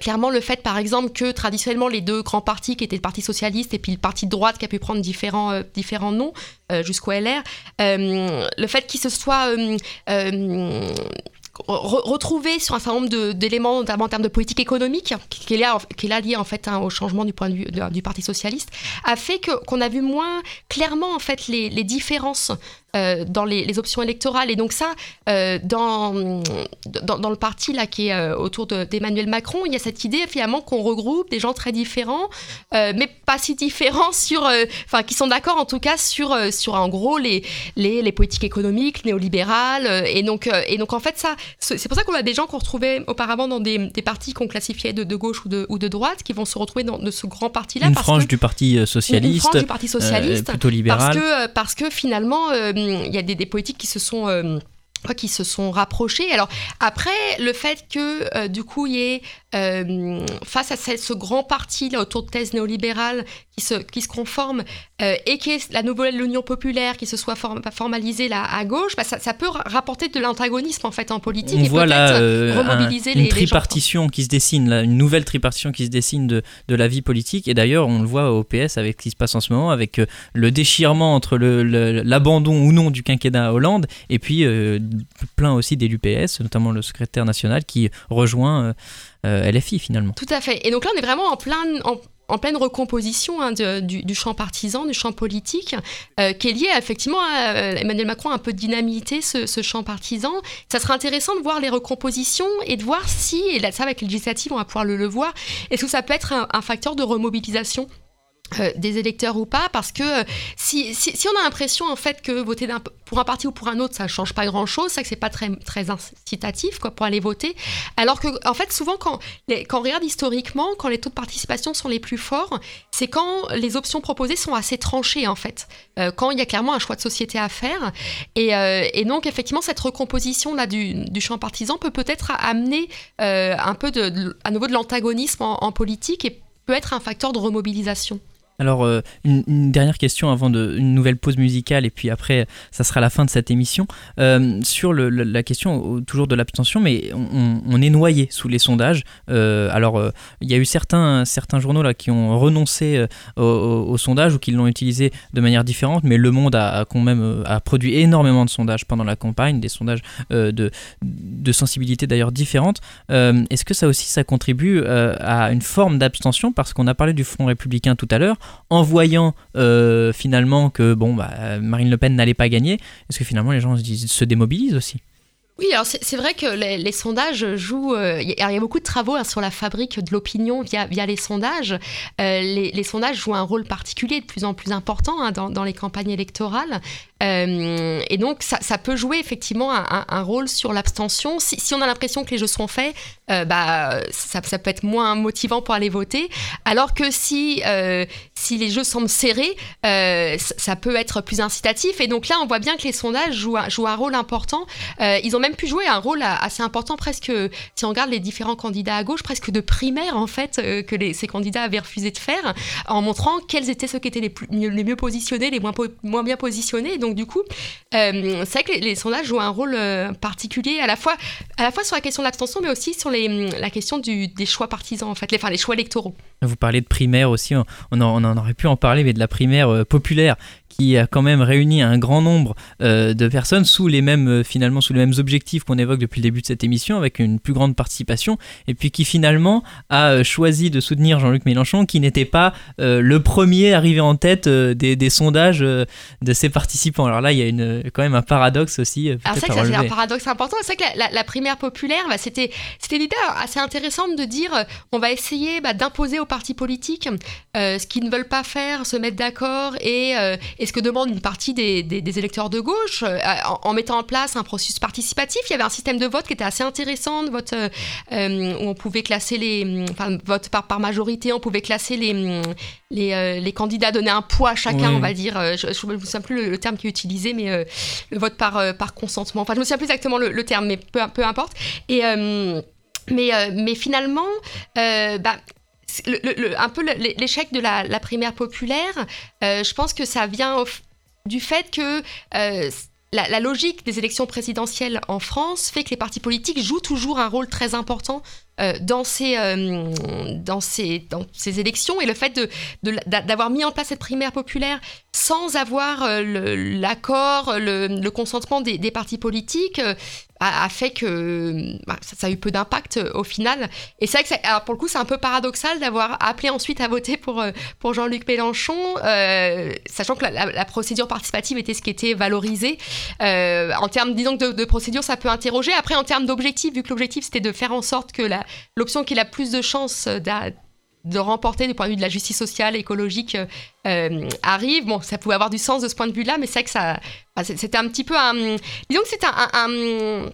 clairement le fait, par exemple, que traditionnellement les deux grands partis, qui étaient le Parti socialiste et puis le Parti de droite, qui a pu prendre différents, différents noms jusqu'au LR, le fait qu'ils se soient euh, retrouver sur un certain nombre d'éléments, notamment en termes de politique économique, qui est là, lié en fait hein, au changement du point de vue du Parti socialiste, a fait qu'on a vu moins clairement en fait les différences euh, dans les, options électorales. Et donc ça, euh, dans, dans, le parti là qui est euh, autour d'Emmanuel Macron, il y a cette idée finalement qu'on regroupe des gens très différents, mais pas si différents sur, enfin qui sont d'accord en tout cas sur, sur en gros les, les, les politiques économiques néolibérales. et donc, et donc en fait ça, c'est pour ça qu'on a des gens qu'on retrouvait auparavant dans des, des partis qu'on classifiait de, de, gauche ou de, ou de droite, qui vont se retrouver dans de ce grand parti-là. Une frange du parti socialiste. Une frange du parti socialiste. plutôt libéral. Parce que, parce que finalement il y a des, des politiques qui se sont euh, qui se rapprochés. Alors après, le fait que euh, du coup il y ait euh, face à ce, grand parti là, autour de thèse néolibérale qui se, qui se conforme euh, et qui est la nouvelle l'Union populaire qui se soit formalisée là à gauche, bah, ça, ça, peut rapporter de l'antagonisme en fait en politique On et voit là remobiliser une tripartition qui se dessine, là, une nouvelle tripartition qui se dessine de, de la vie politique. Et d'ailleurs, on le voit au PS avec ce qui se passe en ce moment, avec le déchirement entre l'abandon le, ou non du quinquennat Hollande et puis plein aussi des l'UPS, notamment le secrétaire national qui rejoint euh, euh, LFI finalement. Tout à fait. Et donc là, on est vraiment en plein, en, pleine recomposition hein, du, champ partisan, du champ politique, euh, qui est lié effectivement à Emmanuel Macron un peu dynamité ce, champ partisan. Ça sera intéressant de voir les recompositions et de voir si, et là ça avec les législatives on va pouvoir le, voir, est-ce que ça peut être un facteur de remobilisation? Euh, des électeurs ou pas, parce que euh, si, on a l'impression en fait que voter pour un parti ou pour un autre, ça change pas grand-chose, c'est que c'est pas très, incitatif quoi, pour aller voter, alors que en fait souvent quand, on regarde historiquement, quand les taux de participation sont les plus forts, c'est quand les options proposées sont assez tranchées en fait, euh, quand il y a clairement un choix de société à faire, et, donc effectivement cette recomposition là du, champ partisan peut peut-être amener un peu de, à nouveau de l'antagonisme en politique et peut être un facteur de remobilisation. Alors, euh, une, dernière question avant de, une nouvelle pause musicale, et puis après, ça sera la fin de cette émission. Euh, sur la question toujours de l'abstention, mais on, est noyé sous les sondages. Euh, alors, il y a eu certains, journaux là, qui ont renoncé au, sondage ou qui l'ont utilisé de manière différente, mais Le Monde a, quand même a produit énormément de sondages pendant la campagne, des sondages de, de sensibilité d'ailleurs différentes. Est-ce que ça aussi, ça contribue à une forme d'abstention? Parce qu'on a parlé du Front républicain tout à l'heure en voyant euh, finalement que bon, bah, Marine Le Pen n'allait pas gagner, est-ce que finalement les gens se démobilisent aussi? Oui, alors c'est vrai que les, sondages jouent. Euh, il y, a beaucoup de travaux hein, sur la fabrique de l'opinion via, les sondages. Euh, les, sondages jouent un rôle particulier de plus en plus important hein, dans, dans, les campagnes électorales. Euh, et donc, ça, peut jouer effectivement un, rôle sur l'abstention. Si, on a l'impression que les jeux sont faits, euh, bah, ça, peut être moins motivant pour aller voter. Alors que si, euh, si les jeux semblent serrés, ça peut être plus incitatif. Et donc là, on voit bien que les sondages jouent, un rôle important. ils ont même pu jouer un rôle assez important, presque, si on regarde les différents candidats à gauche, presque de primaire, en fait, que ces candidats avaient refusé de faire, en montrant quels étaient ceux qui étaient les, mieux positionnés, les moins, bien positionnés. Donc du coup, euh, c'est vrai que les, sondages jouent un rôle euh, particulier à la fois, sur la question de l'abstention, mais aussi sur la question des choix partisans, en fait, les, choix électoraux. Vous parlez de primaire aussi, on, on, en, aurait pu en parler, mais de la primaire euh, populaire qui a quand même réuni un grand nombre euh, de personnes sous les mêmes euh, finalement sous les mêmes objectifs qu'on évoque depuis le début de cette émission avec une plus grande participation et puis qui finalement a euh, choisi de soutenir Jean-Luc Mélenchon qui n'était pas le premier arrivé en tête des, sondages de ses participants. Alors là il y a une, quand même un paradoxe aussi. Alors c'est c'est un paradoxe important. C'est que la, primaire populaire bah, c'était c'était l'idée assez intéressante de dire on va essayer bah, d'imposer aux partis politiques ce qu'ils ne veulent pas faire, se mettre d'accord et, et ce que demande une partie des, des, électeurs de gauche en, mettant en place un processus participatif. Il y avait un système de vote qui était assez intéressant, de vote où on pouvait classer les, enfin, vote par, par majorité, on pouvait classer les, les, les candidats, donner un poids à chacun, on va dire. Je ne me souviens plus le, terme qui est utilisé, mais le vote par, par consentement. Enfin, je ne me souviens plus exactement le, terme, mais peu, peu importe. Et mais, euh, mais finalement, euh, bah, un peu l'échec de la, primaire populaire, euh, je pense que ça vient du fait que la, logique des élections présidentielles en France fait que les partis politiques jouent toujours un rôle très important dans, ces, dans, ces, dans ces élections. Et le fait d'avoir mis en place cette primaire populaire sans avoir l'accord, le, consentement des, partis politiques, a, fait que bah, ça, a eu peu d'impact euh, au final. Et c'est vrai que, pour le coup, c'est un peu paradoxal d'avoir appelé ensuite à voter pour, euh, pour Jean-Luc Mélenchon, euh, sachant que la, procédure participative était ce qui était valorisé. en termes, disons que de, procédure, ça peut interroger. Après, en termes d'objectif, vu que l'objectif c'était de faire en sorte que l'option qui a plus de chances de remporter du point de vue de la justice sociale, écologique, arrive. Bon, ça pouvait avoir du sens de ce point de vue-là, mais c'est vrai que ça, c'était un petit peu un. Disons que c'était un,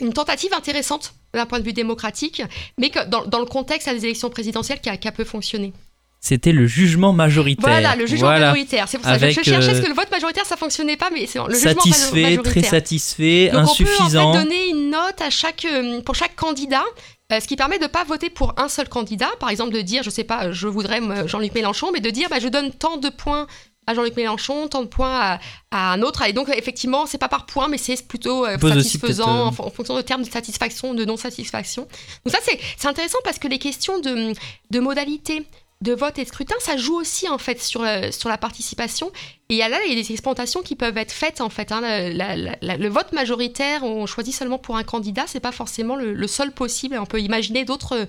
une tentative intéressante d'un point de vue démocratique, mais que dans, dans le contexte à des élections présidentielles qui a, qui a peu fonctionné. C'était le jugement majoritaire. Voilà, le jugement majoritaire. C'est pour ça que je, cherchais ce euh, que le vote majoritaire ça fonctionnait pas, mais c'est le satisfait, jugement très satisfait, insuffisant. On peut en fait donner une note à chaque euh, pour chaque candidat. Euh, ce qui permet de ne pas voter pour un seul candidat, par exemple de dire, je sais pas, je voudrais Jean-Luc Mélenchon, mais de dire, bah, je donne tant de points à Jean-Luc Mélenchon, tant de points à, un autre. Et donc, effectivement, c'est pas par points, mais c'est plutôt euh, satisfaisant euh, en, fonction de termes de satisfaction, de non-satisfaction. Donc, ça, c'est intéressant parce que les questions de, de modalité de vote et de scrutin, ça joue aussi en fait sur, euh, sur la participation. Et là, il y a des expérimentations qui peuvent être faites en fait. Hein. le vote majoritaire, on choisit seulement pour un candidat, c'est pas forcément le, seul possible. On peut imaginer d'autres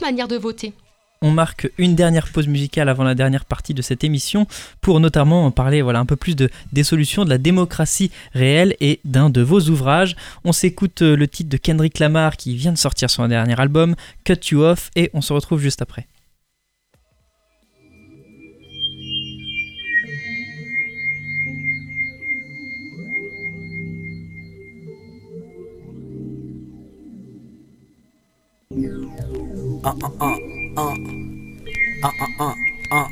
manières de voter. On marque une dernière pause musicale avant la dernière partie de cette émission pour notamment parler voilà, un peu plus de, des solutions de la démocratie réelle et d'un de vos ouvrages. On s'écoute euh, le titre de Kendrick Lamar qui vient de sortir son dernier album, Cut You Off, et on se retrouve juste après. Ah, ah, ah. uh, uh, uh, uh, uh.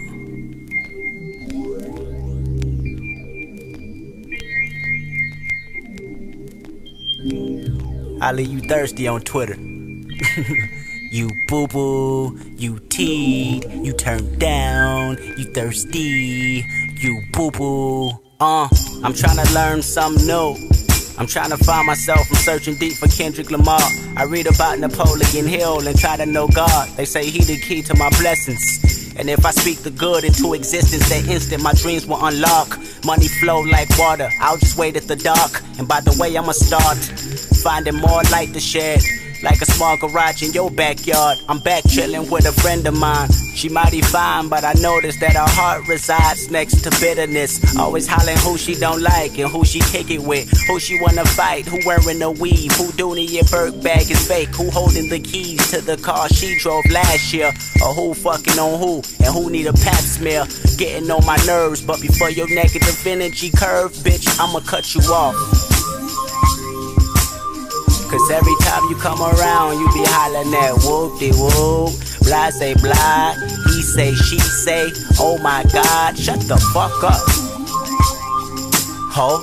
I leave you thirsty on Twitter. you boo boo, you teed, you turned down, you thirsty, you boo boo. Uh, I'm trying to learn something new. I'm trying to find myself, I'm searching deep for Kendrick Lamar. I read about Napoleon Hill and try to know God. They say he the key to my blessings. And if I speak the good into existence, that instant my dreams will unlock. Money flow like water, I'll just wait at the dark. And by the way, I'ma start finding more light to shed like a small garage in your backyard. I'm back chilling with a friend of mine. She mighty fine, but I noticed that her heart resides next to bitterness. Always hollering who she don't like and who she kick it with. Who she wanna fight, who wearing a weave, who doing your Burke bag is fake, who holding the keys to the car she drove last year, or who fucking on who, and who need a pap smear. Getting on my nerves, but before your negative energy curve, bitch, I'ma cut you off. Cause every time you come around, you be hollering at whoop de whoop. Blah say blah, he say, she say, oh my god, shut the fuck up. Ho,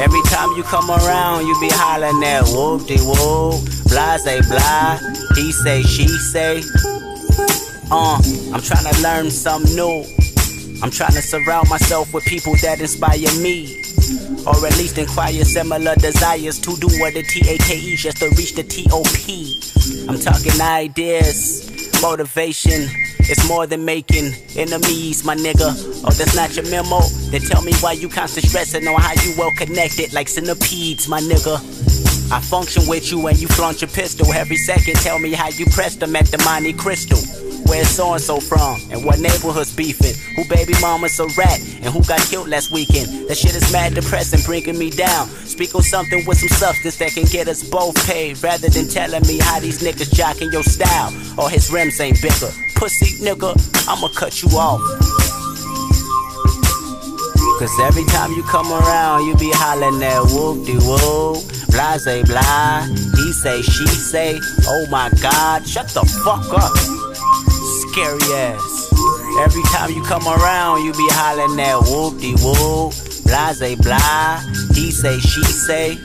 every time you come around, you be hollering at whoop de whoop. Blah say blah, he say, she say. Uh, I'm trying to learn something new. I'm trying to surround myself with people that inspire me. Or at least inquire similar desires to do what the TAKE just to reach the TOP. I'm talking ideas, motivation. It's more than making enemies, my nigga. Oh, that's not your memo. Then tell me why you constant stressing on how you well connected like centipedes, my nigga. I function with you and you flaunt your pistol every second. Tell me how you pressed them at the Monte Crystal. Where's so and so from? And what neighborhood's beefing? Who baby mama's a rat? And who got killed last weekend? That shit is mad depressing, bringing me down. Speak on something with some substance that can get us both paid. Rather than telling me how these niggas jocking your style. Or his rims ain't bigger. Pussy nigga, I'ma cut you off. Cause every time you come around, you be hollering that whoop de whoop. Blase blah. He say, she say, oh my god, shut the fuck up. Scary ass. Every time you come around, you be hollering that whoop de whoop. Blase blah. He say, she say.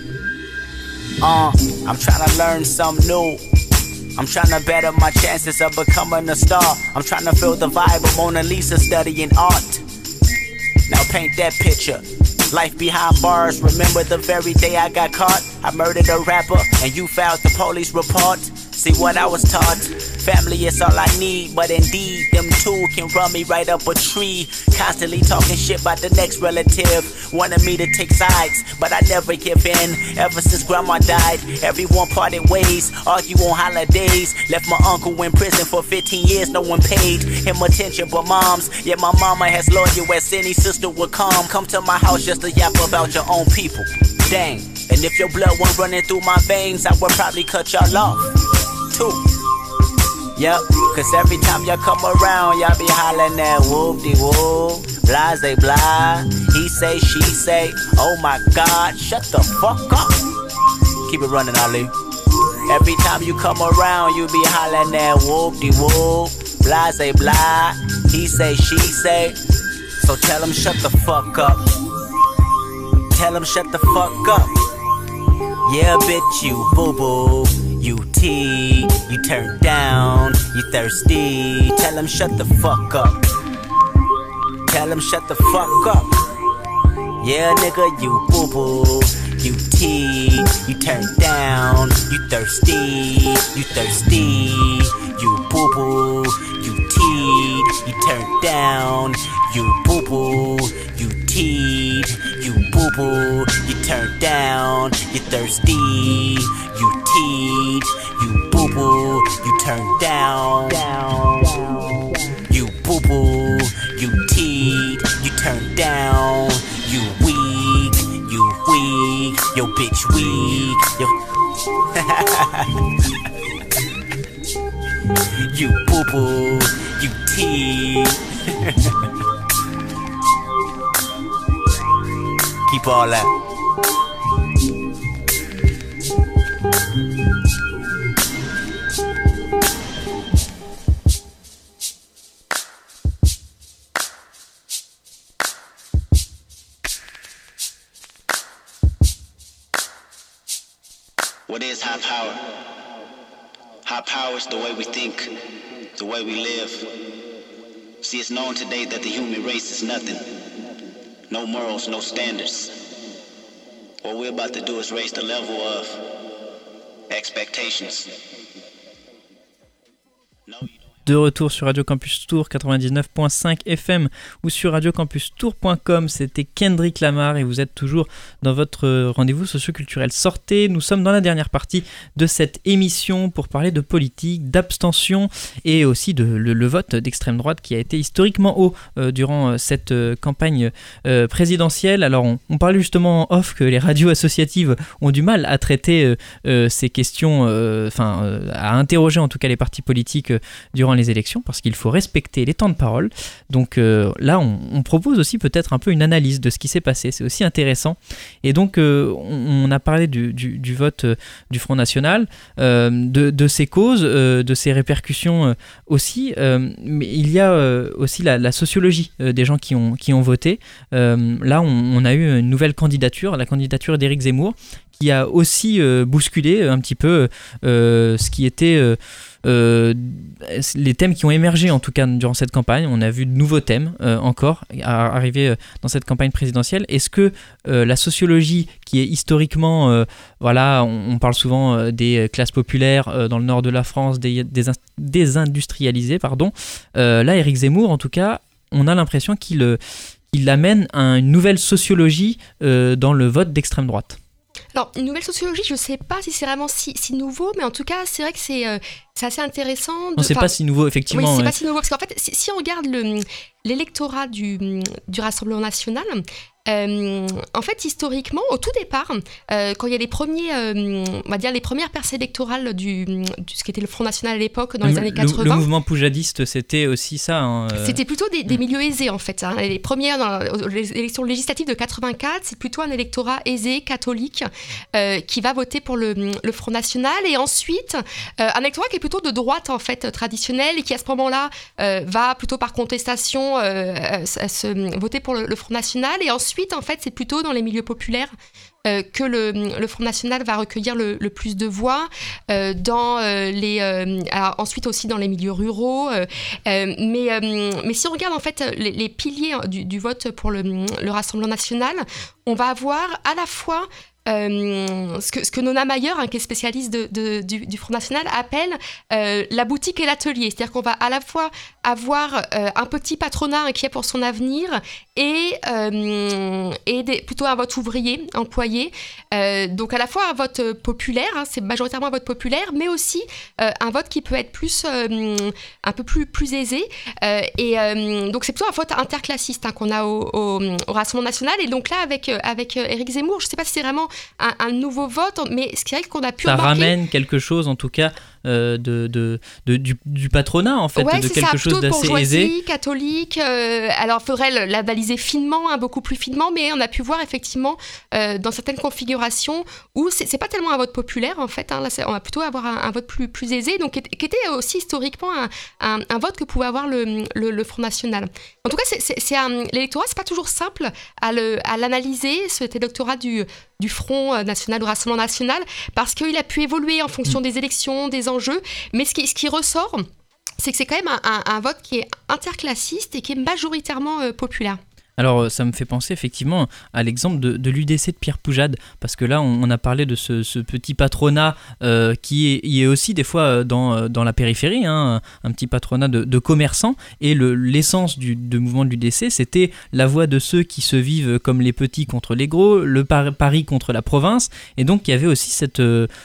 Uh, I'm trying to learn something new. I'm trying to better my chances of becoming a star. I'm trying to feel the vibe of Mona Lisa studying art. Paint that picture. Life behind bars. Remember the very day I got caught? I murdered a rapper and you filed the police report. See what I was taught? Family is all I need, but indeed, them two can run me right up a tree. Constantly talking shit about the next relative. Wanted me to take sides, but I never give in. Ever since grandma died, everyone parted ways. Argue on holidays. Left my uncle in prison for 15 years, no one paid him attention but moms. Yeah, my mama has loyal as any sister would come. Come to my house just to yap about your own people. Dang. And if your blood weren't running through my veins, I would probably cut y'all off. Too. Yep, cause every time y'all come around, y'all be hollering that whoop de whoop, blase blah. He say, she say, oh my god, shut the fuck up. Keep it running, Ali. Every time you come around, you be hollering that whoop de whoop, blase blah. He say, she say, so tell him shut the fuck up. Tell him shut the fuck up. Yeah, bitch, you boo boo. You T, you turn down, you thirsty. Tell him shut the fuck up. Tell him shut the fuck up. Yeah, nigga, you boo boo. You T, you turn down, you thirsty, you thirsty. You boo boo, you T, you turn down, you boo boo, you T, you boo boo, you turn down, you thirsty, you T, you boo boo, you turn down, you boo boo, you T, you turn down, you weak, you weak, yo bitch weak, yo. you boo boo, you T. That. What is high power? High power is the way we think, the way we live. See, it's known today that the human race is nothing. No morals, no standards. What we're about to do is raise the level of expectations. No. De retour sur Radio Campus Tour 99.5 FM ou sur radiocampustour.com, c'était Kendrick Lamar et vous êtes toujours dans votre rendez-vous socioculturel. Sortez, nous sommes dans la dernière partie de cette émission pour parler de politique, d'abstention et aussi de le, vote d'extrême droite qui a été historiquement haut euh, durant euh, cette euh, campagne présidentielle. Alors on, on parlait justement en off que les radios associatives ont du mal à traiter ces questions, enfin à interroger en tout cas les partis politiques durant les élections parce qu'il faut respecter les temps de parole. Donc euh, là, on, propose aussi peut-être un peu une analyse de ce qui s'est passé. C'est aussi intéressant. Et donc, euh, on, a parlé du, vote euh, du Front National, de, ses causes, de ses répercussions aussi. Mais il y a aussi la, sociologie des gens qui ont, qui ont voté. Là, on, a eu une nouvelle candidature, la candidature d'Éric Zemmour, qui a aussi bousculé un petit peu ce qui était euh, les thèmes qui ont émergé en tout cas durant cette campagne. On a vu de nouveaux thèmes euh, encore arriver euh, dans cette campagne présidentielle. Est-ce que la sociologie qui est historiquement, voilà, on, parle souvent des classes populaires dans le nord de la France, des, désindustrialisées, pardon, là, Éric Zemmour, en tout cas, on a l'impression qu'il il amène un- une nouvelle sociologie dans le vote d'extrême droite. Alors, une nouvelle sociologie, je ne sais pas si c'est vraiment si, si nouveau, mais en tout cas, c'est vrai que c'est euh, assez intéressant. De, Non, c'est pas si nouveau, Oui, effectivement. c'est ouais. pas si nouveau, parce qu'en fait, si, si on regarde le- l'électorat du, du Rassemblement national, en fait, historiquement, au tout départ, quand il y a les premiers, on va dire les premières percées électorales du, ce qui était le Front National à l'époque, dans les années 80. Le, mouvement poujadiste, c'était aussi ça. Hein, c'était plutôt des, milieux aisés, en fait. Hein. Les premières, dans les élections législatives de 84, c'est plutôt un électorat aisé, catholique, qui va voter pour le, le Front National. Et ensuite, un électorat qui est plutôt de droite, en fait, traditionnel, et qui à ce moment-là va plutôt par contestation se, voter pour le, Front National. Et ensuite, en fait, c'est plutôt dans les milieux populaires euh, que le, Front National va recueillir le, plus de voix, euh, dans euh, les, ensuite aussi dans les milieux ruraux. mais, mais si on regarde en fait les, piliers du, vote pour le, le Rassemblement national, on va avoir à la fois ce, que, ce que Nona Mayer, hein, qui est spécialiste du, Front National, appelle euh, la boutique et l'atelier. C'est-à-dire qu'on va à la fois avoir euh, un petit patronat inquiet pour son avenir et, et plutôt un vote ouvrier, employé. donc à la fois un vote populaire, hein, c'est majoritairement un vote populaire, mais aussi un vote qui peut être plus, un peu plus, plus aisé. et donc c'est plutôt un vote interclassiste hein, qu'on a au, au, au, Rassemblement national. Et donc là, avec, avec Éric Zemmour, je ne sais pas si c'est vraiment un, nouveau vote, mais c'est vrai qu'on a pu ça ramène quelque chose, en tout cas, euh, de, de, du, patronat, en fait, de quelque chose d'assez aisé. catholique. Euh, alors, faudrait la baliser finement, hein, beaucoup plus finement, mais on a pu voir effectivement euh, dans certaines configurations où c'est pas tellement un vote populaire, en fait. Hein, là, on va plutôt avoir un, vote plus, plus aisé, donc qui, était aussi historiquement un, un, vote que pouvait avoir le, le, Front National. En tout cas, l'électorat, c'est pas toujours simple à l'analyser, à cet électorat du, du Front National, du Rassemblement National, parce qu'il a pu évoluer en fonction mm. des élections, des enjeux. Mais ce qui, ce qui ressort, c'est que c'est quand même un, vote qui est interclassiste et qui est majoritairement euh, populaire. Alors euh, ça me fait penser effectivement à l'exemple de, l'UDC de Pierre Poujade, parce que là on, a parlé de ce, petit patronat euh, qui est, est, aussi des fois euh, dans, dans la périphérie, hein, un petit patronat de, commerçants, et l'essence du mouvement de l'UDC c'était la voix de ceux qui se vivent comme les petits contre les gros, le Paris contre la province, et donc il y avait aussi cette,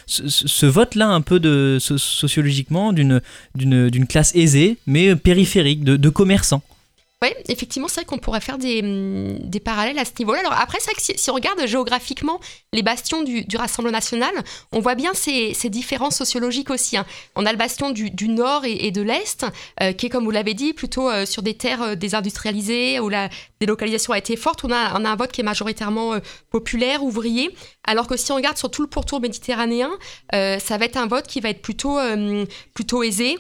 ce, vote-là un peu de, sociologiquement d'une classe aisée, mais périphérique, de commerçants. Oui, effectivement, c'est vrai qu'on pourrait faire des, hum, des, parallèles à ce niveau-là. Alors après, c'est vrai que si, on regarde géographiquement les bastions du, du Rassemblement national, on voit bien ces, ces différences sociologiques aussi. Hein. On a le bastion du, du nord et, de l'est, euh, qui est, comme vous l'avez dit, plutôt euh, sur des terres euh, désindustrialisées, où la délocalisation a été forte. On a, on a un vote qui est majoritairement populaire, ouvrier. Alors que si on regarde sur tout le pourtour méditerranéen, ça va être un vote qui va être plutôt, plutôt aisé,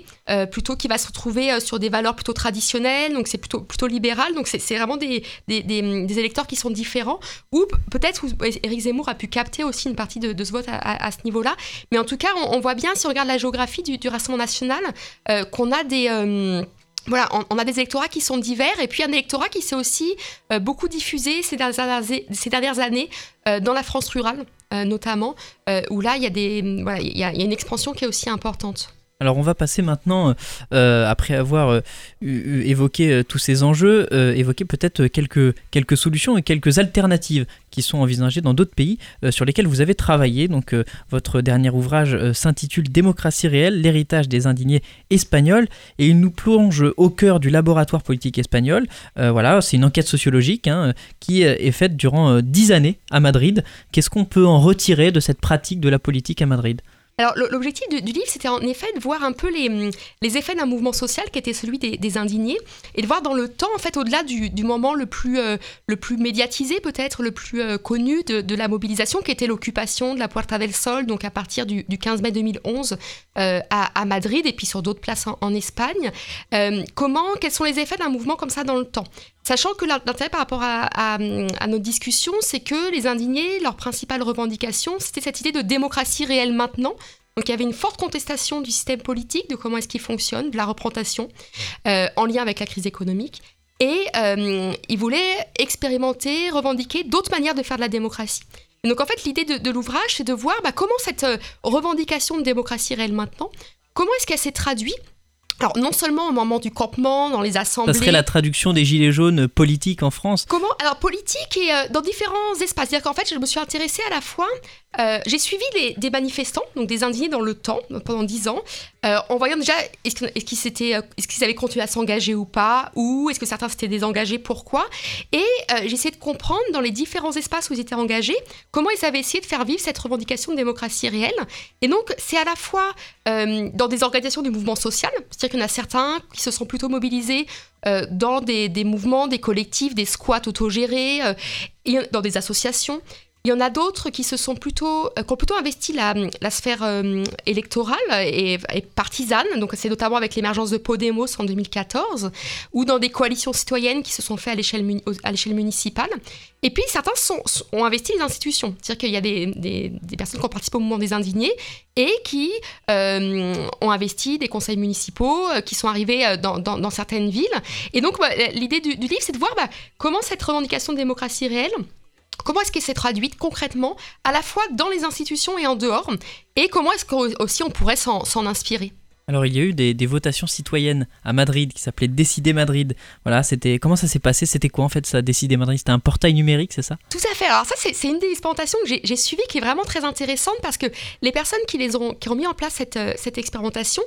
plutôt qui va se retrouver sur des valeurs plutôt traditionnelles. Donc c'est plutôt plutôt libéral. Donc, c'est vraiment des, des, électeurs qui sont différents. Ou peut-être Éric Zemmour a pu capter aussi une partie de, ce vote à, ce niveau-là. Mais en tout cas, on, voit bien, si on regarde la géographie du, Rassemblement national, euh, qu'on a des. Euh, voilà, on, a des électorats qui sont divers et puis un électorat qui s'est aussi euh, beaucoup diffusé ces dernières, ces dernières années dans la France rurale, notamment, où là, il y, a des, voilà, il y a une expansion qui est aussi importante. Alors on va passer maintenant, euh, euh, après avoir euh, évoqué tous ces enjeux, évoquer peut-être quelques, quelques solutions et quelques alternatives qui sont envisagées dans d'autres pays sur lesquels vous avez travaillé. Donc votre dernier ouvrage s'intitule Démocratie réelle, l'héritage des indignés espagnols et il nous plonge au cœur du laboratoire politique espagnol. voilà, c'est une enquête sociologique hein, qui est faite durant dix années à Madrid. Qu'est-ce qu'on peut en retirer de cette pratique de la politique à Madrid? Alors l'objectif du, livre, c'était en effet de voir un peu les, les effets d'un mouvement social qui était celui des, indignés, et de voir dans le temps, en fait, au-delà du, du, moment le plus, euh, le plus médiatisé, peut-être le plus euh, connu de, de, la mobilisation, qui était l'occupation de la Puerta del Sol, donc à partir du, du 15 mai 2011 euh, à, à, Madrid, et puis sur d'autres places en, Espagne. comment, quels sont les effets d'un mouvement comme ça dans le temps? Sachant que l'intérêt par rapport à, à, à, notre discussion, c'est que les indignés, leur principale revendication, c'était cette idée de démocratie réelle maintenant. Donc il y avait une forte contestation du système politique, de comment est-ce qu'il fonctionne, de la représentation, euh, en lien avec la crise économique. Et euh, ils voulaient expérimenter, revendiquer d'autres manières de faire de la démocratie. donc en fait, l'idée de, l'ouvrage, c'est de voir bah, comment cette euh, revendication de démocratie réelle maintenant, comment est-ce qu'elle s'est traduite alors, non seulement au moment du campement, dans les assemblées. Ça serait la traduction des Gilets jaunes politiques en France Comment? Alors, politique et euh, dans différents espaces. C'est-à-dire qu'en fait, je me suis intéressée à la fois euh, j'ai suivi des manifestants, donc des indignés dans le temps, pendant dix ans, euh, en voyant déjà est-ce qu'ils est est avaient continué à s'engager ou pas, ou est-ce que certains s'étaient désengagés, pourquoi. Et euh, j'ai essayé de comprendre dans les différents espaces où ils étaient engagés, comment ils avaient essayé de faire vivre cette revendication de démocratie réelle. Et donc, c'est à la fois dans des organisations du mouvement social, c'est-à-dire qu'il y en a certains qui se sont plutôt mobilisés dans des, des, mouvements, des collectifs, des squats autogérés, dans des associations. Il y en a d'autres qui se sont plutôt, euh, qui ont plutôt investi la, sphère euh, électorale et, partisane. Donc, c'est notamment avec l'émergence de Podemos en 2014, ou dans des coalitions citoyennes qui se sont faites à l'échelle, municipale. Et puis, certains ont investi les institutions. C'est-à-dire qu'il y a des, personnes qui ont participé au mouvement des indignés et qui euh, ont investi des conseils municipaux, qui sont arrivés dans, certaines villes. Et donc, l'idée du, livre, c'est de voir bah, comment cette revendication de démocratie réelle Comment est-ce qu'elle s'est traduite concrètement, à la fois dans les institutions et en dehors Et comment est-ce qu'aussi on pourrait s'en inspirer? Alors il y a eu des, votations citoyennes à Madrid qui s'appelait Décider Madrid. Voilà, c'était comment ça s'est passé? C'était quoi en fait ça Décider Madrid? C'était un portail numérique, c'est ça? Tout à fait. Alors ça c'est une des expérimentations que j'ai suivies qui est vraiment très intéressante parce que les personnes qui les ont qui ont mis en place cette, euh, cette expérimentation,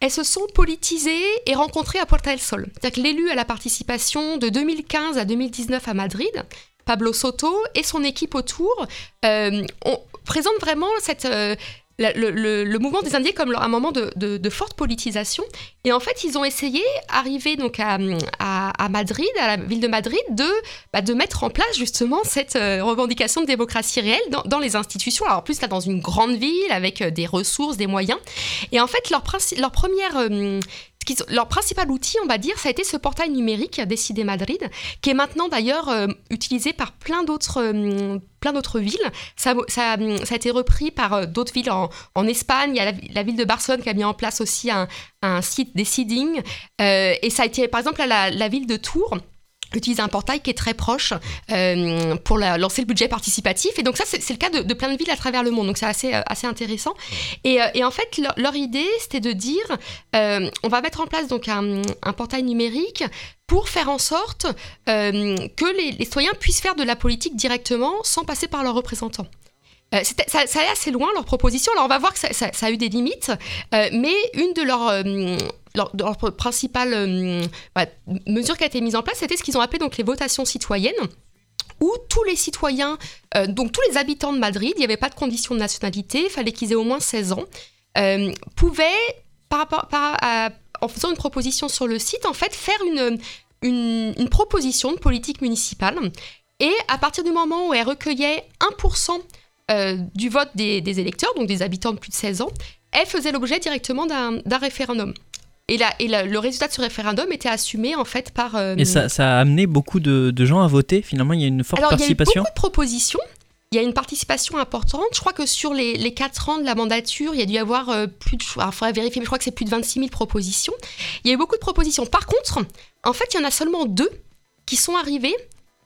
elles se sont politisées et rencontrées à Puerta del Sol. C'est-à-dire que l'élu à la participation de 2015 à 2019 à Madrid Pablo Soto et son équipe autour euh, on présente vraiment cette, euh, le, mouvement des Indiens comme un moment de, forte politisation. Et en fait, ils ont essayé, arrivé donc à, Madrid, à la ville de Madrid, de, bah, mettre en place justement cette euh, revendication de démocratie réelle dans, les institutions. Alors en plus, là, dans une grande ville, avec des ressources, des moyens. Et en fait, leur, leur première leur principal outil, on va dire, ça a été ce portail numérique Décidé Madrid, qui est maintenant d'ailleurs euh, utilisé par plein d'autres euh, plein d'autres villes. Ça, a été repris par euh, d'autres villes en, Espagne. Il y a la, ville de Barcelone qui a mis en place aussi un, site Deciding. et ça a été, par exemple, la ville de Tours utilise un portail qui est très proche euh, pour lancer le budget participatif. Et donc ça, c'est le cas de, plein de villes à travers le monde. Donc c'est assez, euh, assez intéressant. Et, euh, et, en fait, leur, idée, c'était de dire, on va mettre en place donc un, un portail numérique pour faire en sorte que les, les citoyens puissent faire de la politique directement sans passer par leurs représentants. ça, ça, allait assez loin leur proposition. Alors on va voir que ça, ça, a eu des limites, mais une de leurs leur, principale euh, mesure qui a été mise en place, c'était ce qu'ils ont appelé donc les votations citoyennes où tous les citoyens, euh, donc tous les habitants de Madrid, il n'y avait pas de condition de nationalité, il fallait qu'ils aient au moins 16 ans, euh, pouvaient, en faisant une proposition sur le site, en fait, faire une, une, proposition de politique municipale. Et à partir du moment où elle recueillait 1% du vote des, électeurs, donc des habitants de plus de 16 ans, elle faisait l'objet directement d'un référendum. Et, et le résultat de ce référendum était assumé en fait par. Euh, et ça, ça, a amené beaucoup de, de, gens à voter. Finalement, il y a une forte participation. Il y a eu beaucoup de propositions. Il y a une participation importante. Je crois que sur les, les 4 ans de la mandature, il y a dû y avoir euh, plus de. Il faudrait vérifier, mais je crois que c'est plus de 26 000 propositions. Il y a eu beaucoup de propositions. Par contre, en fait, il y en a seulement deux qui sont arrivées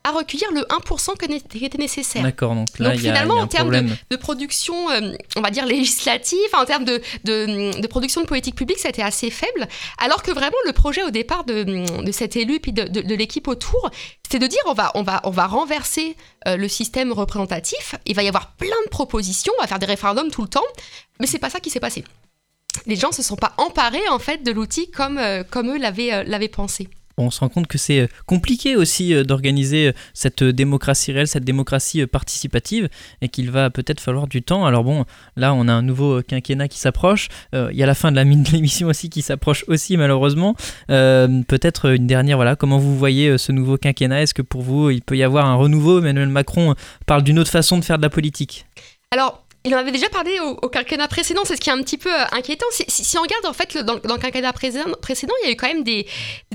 à recueillir le 1% qui était nécessaire. D'accord, donc là, il y a, finalement, en termes de, production, euh, on va dire législative, en termes de, de, production de politique publique, ça a été assez faible. Alors que vraiment, le projet au départ de, cet élu puis de, l'équipe autour, c'était de dire on va, on va, on va renverser euh, le système représentatif, il va y avoir plein de propositions, on va faire des référendums tout le temps, mais c'est pas ça qui s'est passé. Les gens se sont pas emparés en fait de l'outil comme, euh, comme eux l'avaient pensé on se rend compte que c'est euh, compliqué aussi euh, d'organiser euh, cette démocratie réelle, cette démocratie participative, et qu'il va peut-être falloir du temps. Alors bon, là on a un nouveau quinquennat qui s'approche, il y a la fin de l'émission aussi qui s'approche aussi malheureusement. peut-être une dernière, voilà, comment vous voyez ce nouveau quinquennat? Est-ce que pour vous il peut y avoir un renouveau? Emmanuel Macron parle d'une autre façon de faire de la politique Alors, il en avait déjà parlé au, quinquennat précédent, c'est ce qui est un petit peu euh, inquiétant. Si, on regarde, en fait, dans, le quinquennat précédent, il y a eu quand même des,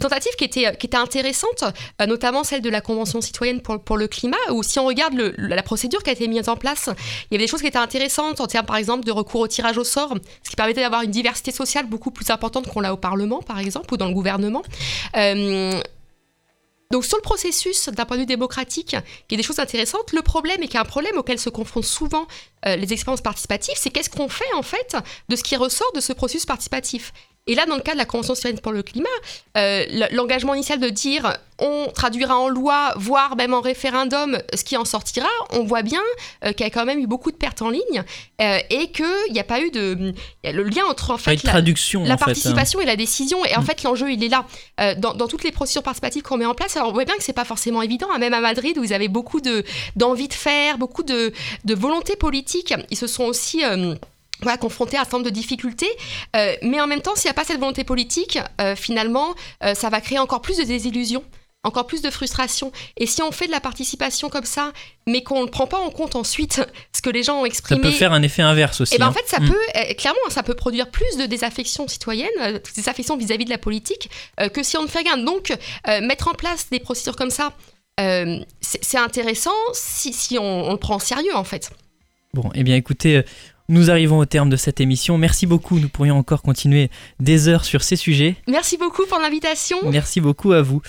tentatives qui étaient, qui étaient intéressantes, euh, notamment celle de la Convention citoyenne pour, le climat, ou si on regarde la procédure qui a été mise en place, il y avait des choses qui étaient intéressantes en termes, par exemple, de recours au tirage au sort, ce qui permettait d'avoir une diversité sociale beaucoup plus importante qu'on l'a au Parlement, par exemple, ou dans le gouvernement. Euh, donc sur le processus d'un point de vue démocratique, il y a des choses intéressantes. Le problème, et qui est un problème auquel se confrontent souvent euh, les expériences participatives, c'est qu'est-ce qu'on fait en fait de ce qui ressort de ce processus participatif? Et là, dans le cas de la Convention citoyenne pour le climat, euh, l'engagement initial de dire on traduira en loi, voire même en référendum, ce qui en sortira, on voit bien euh, qu'il y a quand même eu beaucoup de pertes en ligne euh, et qu'il n'y a pas eu de. le lien entre en fait, la, traduction, la participation et la décision. Et en fait, l'enjeu, il est là. Dans, dans, toutes les procédures participatives qu'on met en place, alors on voit bien que c'est pas forcément évident. Hein, même à Madrid, où ils avaient beaucoup d'envie de, de, faire, beaucoup de, de volonté politique, ils se sont aussi voilà, confronté à un certain nombre de difficultés. Euh, mais en même temps, s'il n'y a pas cette volonté politique, euh, finalement, euh, ça va créer encore plus de désillusions, encore plus de frustration. Et si on fait de la participation comme ça, mais qu'on ne prend pas en compte ensuite ce que les gens ont exprimé... Ça peut faire un effet inverse aussi. Et eh ben, en hein. fait, ça mm. peut, clairement, ça peut produire plus de désaffection citoyenne, des désaffection vis-à-vis de la politique, que si on ne fait rien. Donc, mettre en place des procédures comme ça, c'est intéressant si, si on, on le prend en sérieux, en fait. Bon, eh bien écoutez, nous arrivons au terme de cette émission. Merci beaucoup. Nous pourrions encore continuer des heures sur ces sujets. Merci beaucoup pour l'invitation. Merci beaucoup à vous.